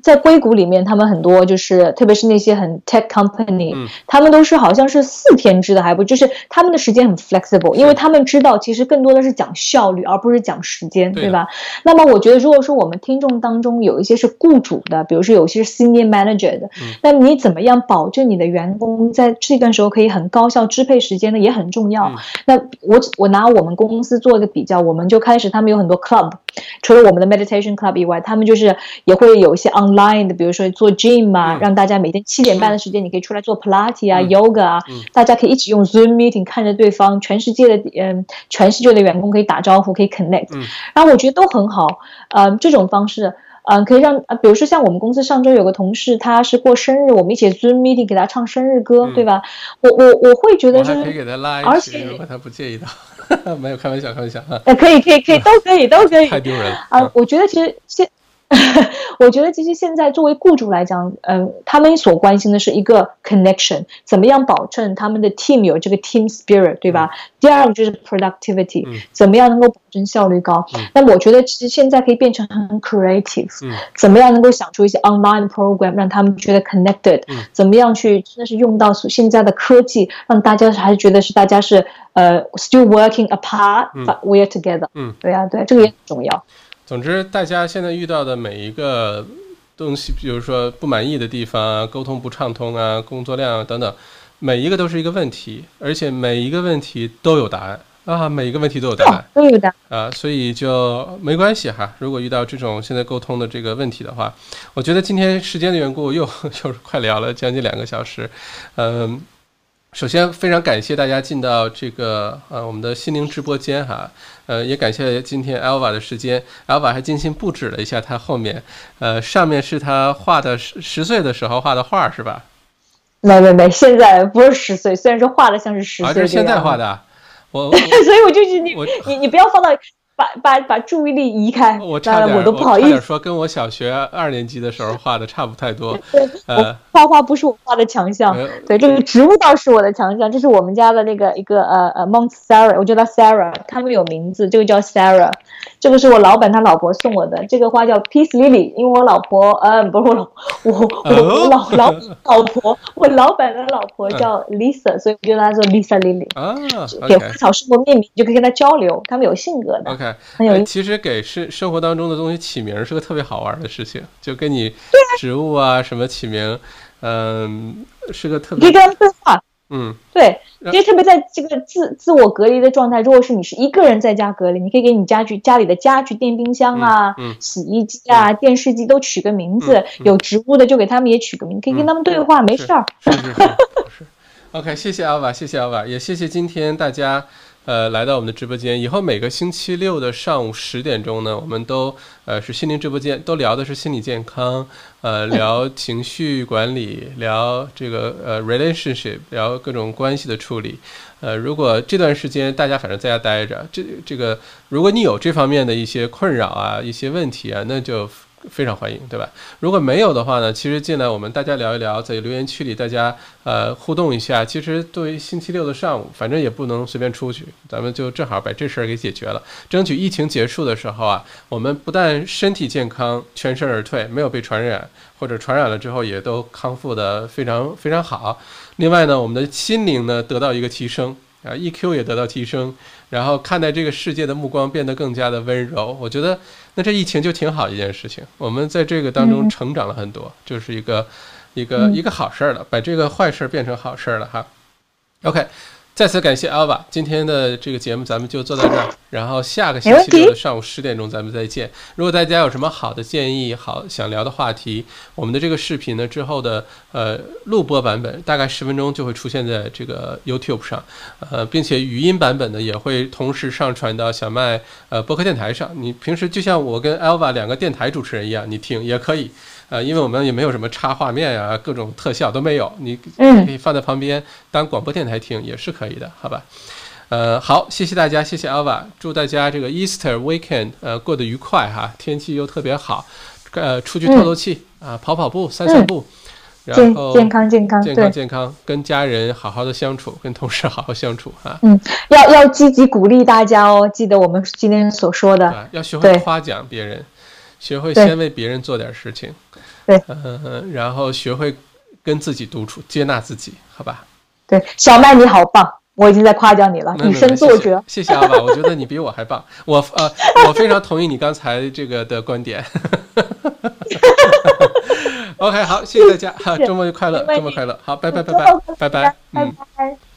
在硅谷里面，他们很多就是，特别是那些很 tech company，他们都是好像是四天制的，还不就是他们的时间很 flexible，因为他们知道其实更多的是讲效率，而不是讲时间，对吧？那么我觉得，如果说我们听众当中有一些是雇主的，比如说有些是 senior manager 的，那你怎么样保证你的员工在这段时候可以很高效支配时间呢？也很重要。那我我拿我们公司做一个比较，我们就开始，他们有很多 club，除了我们的 meditation club 以外，他们就是也会有一些 on online 的，比如说做 gym 啊，让大家每天七点半的时间，你可以出来做 Pilates 啊、Yoga 啊，大家可以一起用 Zoom meeting 看着对方，全世界的嗯，全世界的员工可以打招呼，可以 connect，然后我觉得都很好，嗯，这种方式，嗯，可以让啊，比如说像我们公司上周有个同事，他是过生日，我们一起 Zoom meeting 给他唱生日歌，对吧？我我我会觉得就是，而且如果他不介意的，[laughs] 没有开玩笑，开玩笑。啊，可以可以可以，[laughs] 都可以都可以，太丢人啊！我觉得其实现。[laughs] 我觉得其实现在作为雇主来讲，嗯，他们所关心的是一个 connection，怎么样保证他们的 team 有这个 team spirit，对吧？第二个就是 productivity，怎么样能够保证效率高？那我觉得其实现在可以变成很 creative，怎么样能够想出一些 online program，让他们觉得 connected？怎么样去真的是用到现在的科技，让大家还是觉得是大家是呃 still working apart，but we're together。嗯，对啊，对，这个也很重要。总之，大家现在遇到的每一个东西，比如说不满意的地方啊，沟通不畅通啊，工作量等等，每一个都是一个问题，而且每一个问题都有答案啊，每一个问题都有答案，[laughs] 都有答案啊，所以就没关系哈。如果遇到这种现在沟通的这个问题的话，我觉得今天时间的缘故，又 [laughs] 又快聊了将近两个小时，嗯。首先，非常感谢大家进到这个呃我们的心灵直播间哈，呃，也感谢今天 Alva 的时间，Alva 还精心布置了一下他后面，呃，上面是他画的十十岁的时候画的画是吧？没没没，现在不是十岁，虽然说画的像是十岁，这是现在画的，我 [laughs] 所以我就是你你你不要放到。把把把注意力移开，我差点我都不好意思说，跟我小学二年级的时候画的差不太多。呃，画画不是我画的强项，对这个植物倒是我的强项。这是我们家的那个一个呃呃 Mount Sarah，我叫它 Sarah，它们有名字，这个叫 Sarah。这个是我老板他老婆送我的，这个花叫 Peace Lily，因为我老婆，嗯，不是我老我 [laughs] 我老老老婆，我老板的老婆叫 Lisa，所以我就叫她做 Lisa Lily。啊，给花草树木命名，就可以跟他交流，他们有性格的。OK，很有。其实给生生活当中的东西起名是个特别好玩的事情，就跟你植物啊什么起名，嗯，是个特别。可以跟他们对话。嗯，对，其实特别在这个自自我隔离的状态，如果是你是一个人在家隔离，你可以给你家具家里的家具，电冰箱啊、洗衣机啊、电视机都取个名字，有植物的就给他们也取个名，可以跟他们对话，没事儿。是，OK，谢谢阿瓦，谢谢阿瓦，也谢谢今天大家。呃，来到我们的直播间。以后每个星期六的上午十点钟呢，我们都呃是心灵直播间，都聊的是心理健康，呃，聊情绪管理，聊这个呃 relationship，聊各种关系的处理。呃，如果这段时间大家反正在家待着，这这个，如果你有这方面的一些困扰啊，一些问题啊，那就。非常欢迎，对吧？如果没有的话呢，其实进来我们大家聊一聊，在留言区里大家呃互动一下。其实作为星期六的上午，反正也不能随便出去，咱们就正好把这事儿给解决了。争取疫情结束的时候啊，我们不但身体健康，全身而退，没有被传染，或者传染了之后也都康复的非常非常好。另外呢，我们的心灵呢得到一个提升啊，EQ 也得到提升，然后看待这个世界的目光变得更加的温柔。我觉得。那这疫情就挺好一件事情，我们在这个当中成长了很多，就是一个一个一个好事儿了，把这个坏事儿变成好事儿了哈。OK。再次感谢 Alva，今天的这个节目咱们就做到这儿，然后下个星期六的上午十点钟咱们再见。如果大家有什么好的建议、好想聊的话题，我们的这个视频呢之后的呃录播版本大概十分钟就会出现在这个 YouTube 上，呃，并且语音版本呢也会同时上传到小麦呃播客电台上。你平时就像我跟 Alva 两个电台主持人一样，你听也可以。呃，因为我们也没有什么插画面呀，各种特效都没有，你可以放在旁边当广播电台听也是可以的，好吧？呃，好，谢谢大家，谢谢 Alva，祝大家这个 Easter Weekend 呃过得愉快哈，天气又特别好，呃，出去透透气啊，跑跑步，散散步，然后健康健康健康健康，跟家人好好的相处，跟同事好好相处啊。嗯，要要积极鼓励大家哦，记得我们今天所说的，要学会夸奖别人。学会先为别人做点事情，对，嗯，然后学会跟自己独处，接纳自己，好吧？对，小麦你好棒，我已经在夸奖你了，以身作则。[laughs] 谢谢阿宝，我觉得你比我还棒，我呃，我非常同意你刚才这个的观点。[laughs] [laughs] OK，好，谢谢大家，哈，周末快乐，周末快乐，好，拜拜拜拜拜拜，拜拜。